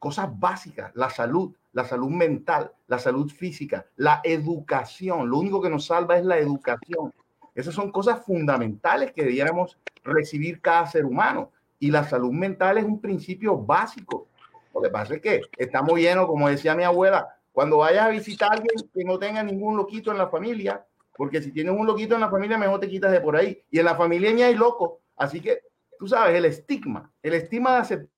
cosas básicas, la salud, la salud mental, la salud física, la educación. Lo único que nos salva es la educación. Esas son cosas fundamentales que debiéramos recibir cada ser humano. Y la salud mental es un principio básico. Lo que pasa es que estamos llenos, como decía mi abuela, cuando vayas a visitar a alguien que no tenga ningún loquito en la familia, porque si tienes un loquito en la familia, mejor te quitas de por ahí. Y en la familia ni hay loco. Así que, tú sabes, el estigma, el estigma de aceptar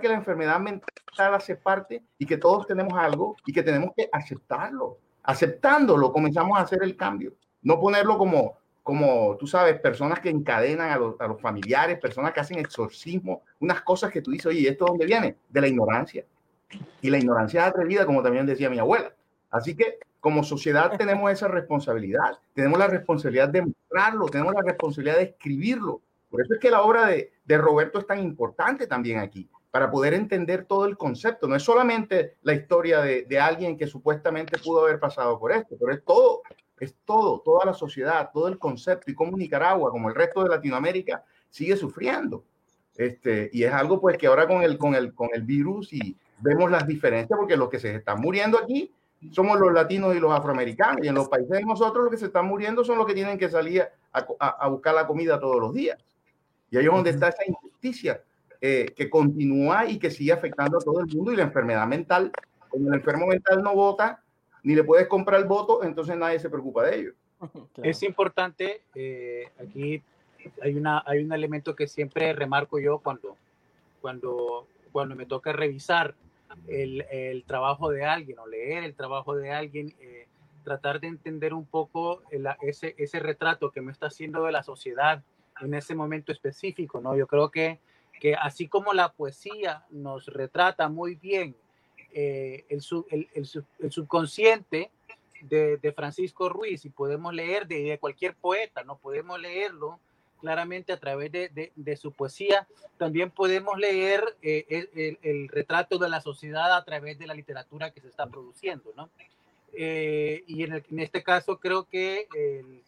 que la enfermedad mental hace parte y que todos tenemos algo y que tenemos que aceptarlo. Aceptándolo, comenzamos a hacer el cambio. No ponerlo como, como tú sabes, personas que encadenan a los, a los familiares, personas que hacen exorcismo, unas cosas que tú dices, oye, ¿esto dónde viene? De la ignorancia. Y la ignorancia es atrevida, como también decía mi abuela. Así que como sociedad tenemos esa responsabilidad, tenemos la responsabilidad de mostrarlo, tenemos la responsabilidad de escribirlo. Por eso es que la obra de, Roberto es tan importante también aquí, para poder entender todo el concepto. No es solamente la historia de, de, alguien que supuestamente pudo haber pasado por esto, pero es todo, es todo, toda la sociedad, todo el concepto y cómo Nicaragua, como el resto de Latinoamérica, sigue sufriendo. Este, y es algo pues que ahora con el, con el, con el virus y vemos las diferencias, porque los que se están muriendo aquí somos los latinos y los afroamericanos. Y en los países de nosotros los que se están muriendo son los que tienen que salir a, buscar la comida todos los días. Y ahí es donde está esa injusticia eh, que continúa y que sigue afectando a todo el mundo. Y la enfermedad mental, como el enfermo mental no vota, ni le puedes comprar el voto, entonces nadie se preocupa de ello. Es importante, eh, aquí hay, una, hay un elemento que siempre remarco yo cuando, cuando, cuando me toca revisar el, el trabajo de alguien o leer el trabajo de alguien, eh, tratar de entender un poco ese, ese retrato que me está haciendo de la sociedad en ese momento específico, ¿no? Yo creo que, que así como la poesía nos retrata muy bien eh, el, el, el, subconsciente de, de, Francisco Ruiz y podemos leer de, de, cualquier poeta, no podemos leerlo claramente a través de, su poesía, también podemos leer eh, el, retrato de la sociedad a través de la literatura que se está produciendo, ¿no? Eh, y en, este caso creo que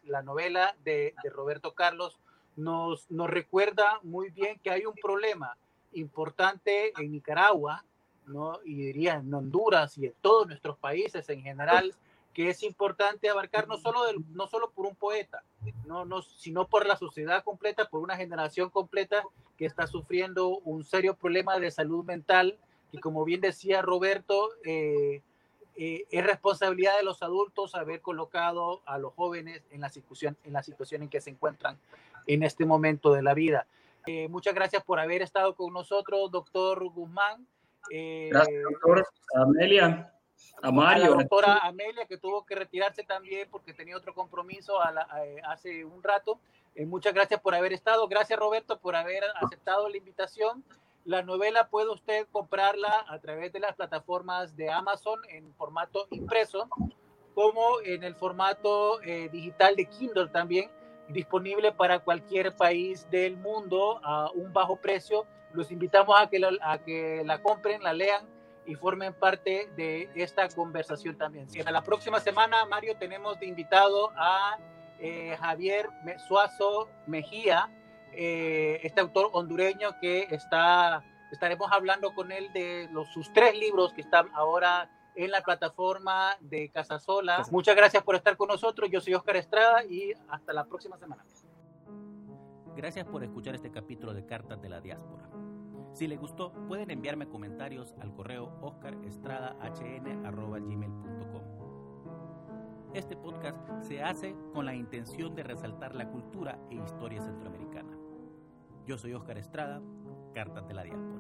la novela de, de Roberto Carlos nos, nos, recuerda muy bien que hay un problema importante en Nicaragua, ¿no? y diría en Honduras y en todos nuestros países en general, que es importante abarcar no solo, del, no solo por un poeta, no, no, sino por la sociedad completa, por una generación completa que está sufriendo un serio problema de salud mental, y como bien decía Roberto, eh, eh, es responsabilidad de los adultos haber colocado a los jóvenes en la situación en, la situación en que se encuentran en este momento de la vida. Eh, muchas gracias por haber estado con nosotros, doctor Guzmán. Gracias, doctor Amelia. A Mario. A la doctora Amelia, que tuvo que retirarse también porque tenía otro compromiso a la, a, hace un rato. muchas gracias por haber estado. Gracias, Roberto, por haber aceptado la invitación. La novela puede usted comprarla a través de las plataformas de Amazon en formato impreso, como en el formato eh, digital de Kindle también, disponible para cualquier país del mundo a un bajo precio. Los invitamos a que, la, a que la compren, la lean y formen parte de esta conversación también. Si la próxima semana, Mario, tenemos de invitado a eh, Javier Suazo Mejía, eh, este autor hondureño que está, estaremos hablando con él de los, sus tres libros que están ahora en la plataforma de Casasola. Muchas gracias por estar con nosotros. Yo soy Oscar Estrada y hasta la próxima semana. Gracias por escuchar este capítulo de Cartas de la Diáspora. Si les gustó, pueden enviarme comentarios al correo oscarestradahn.gmail.com Este podcast se hace con la intención de resaltar la cultura e historia centroamericana. Yo soy Oscar Estrada, Cartas de la.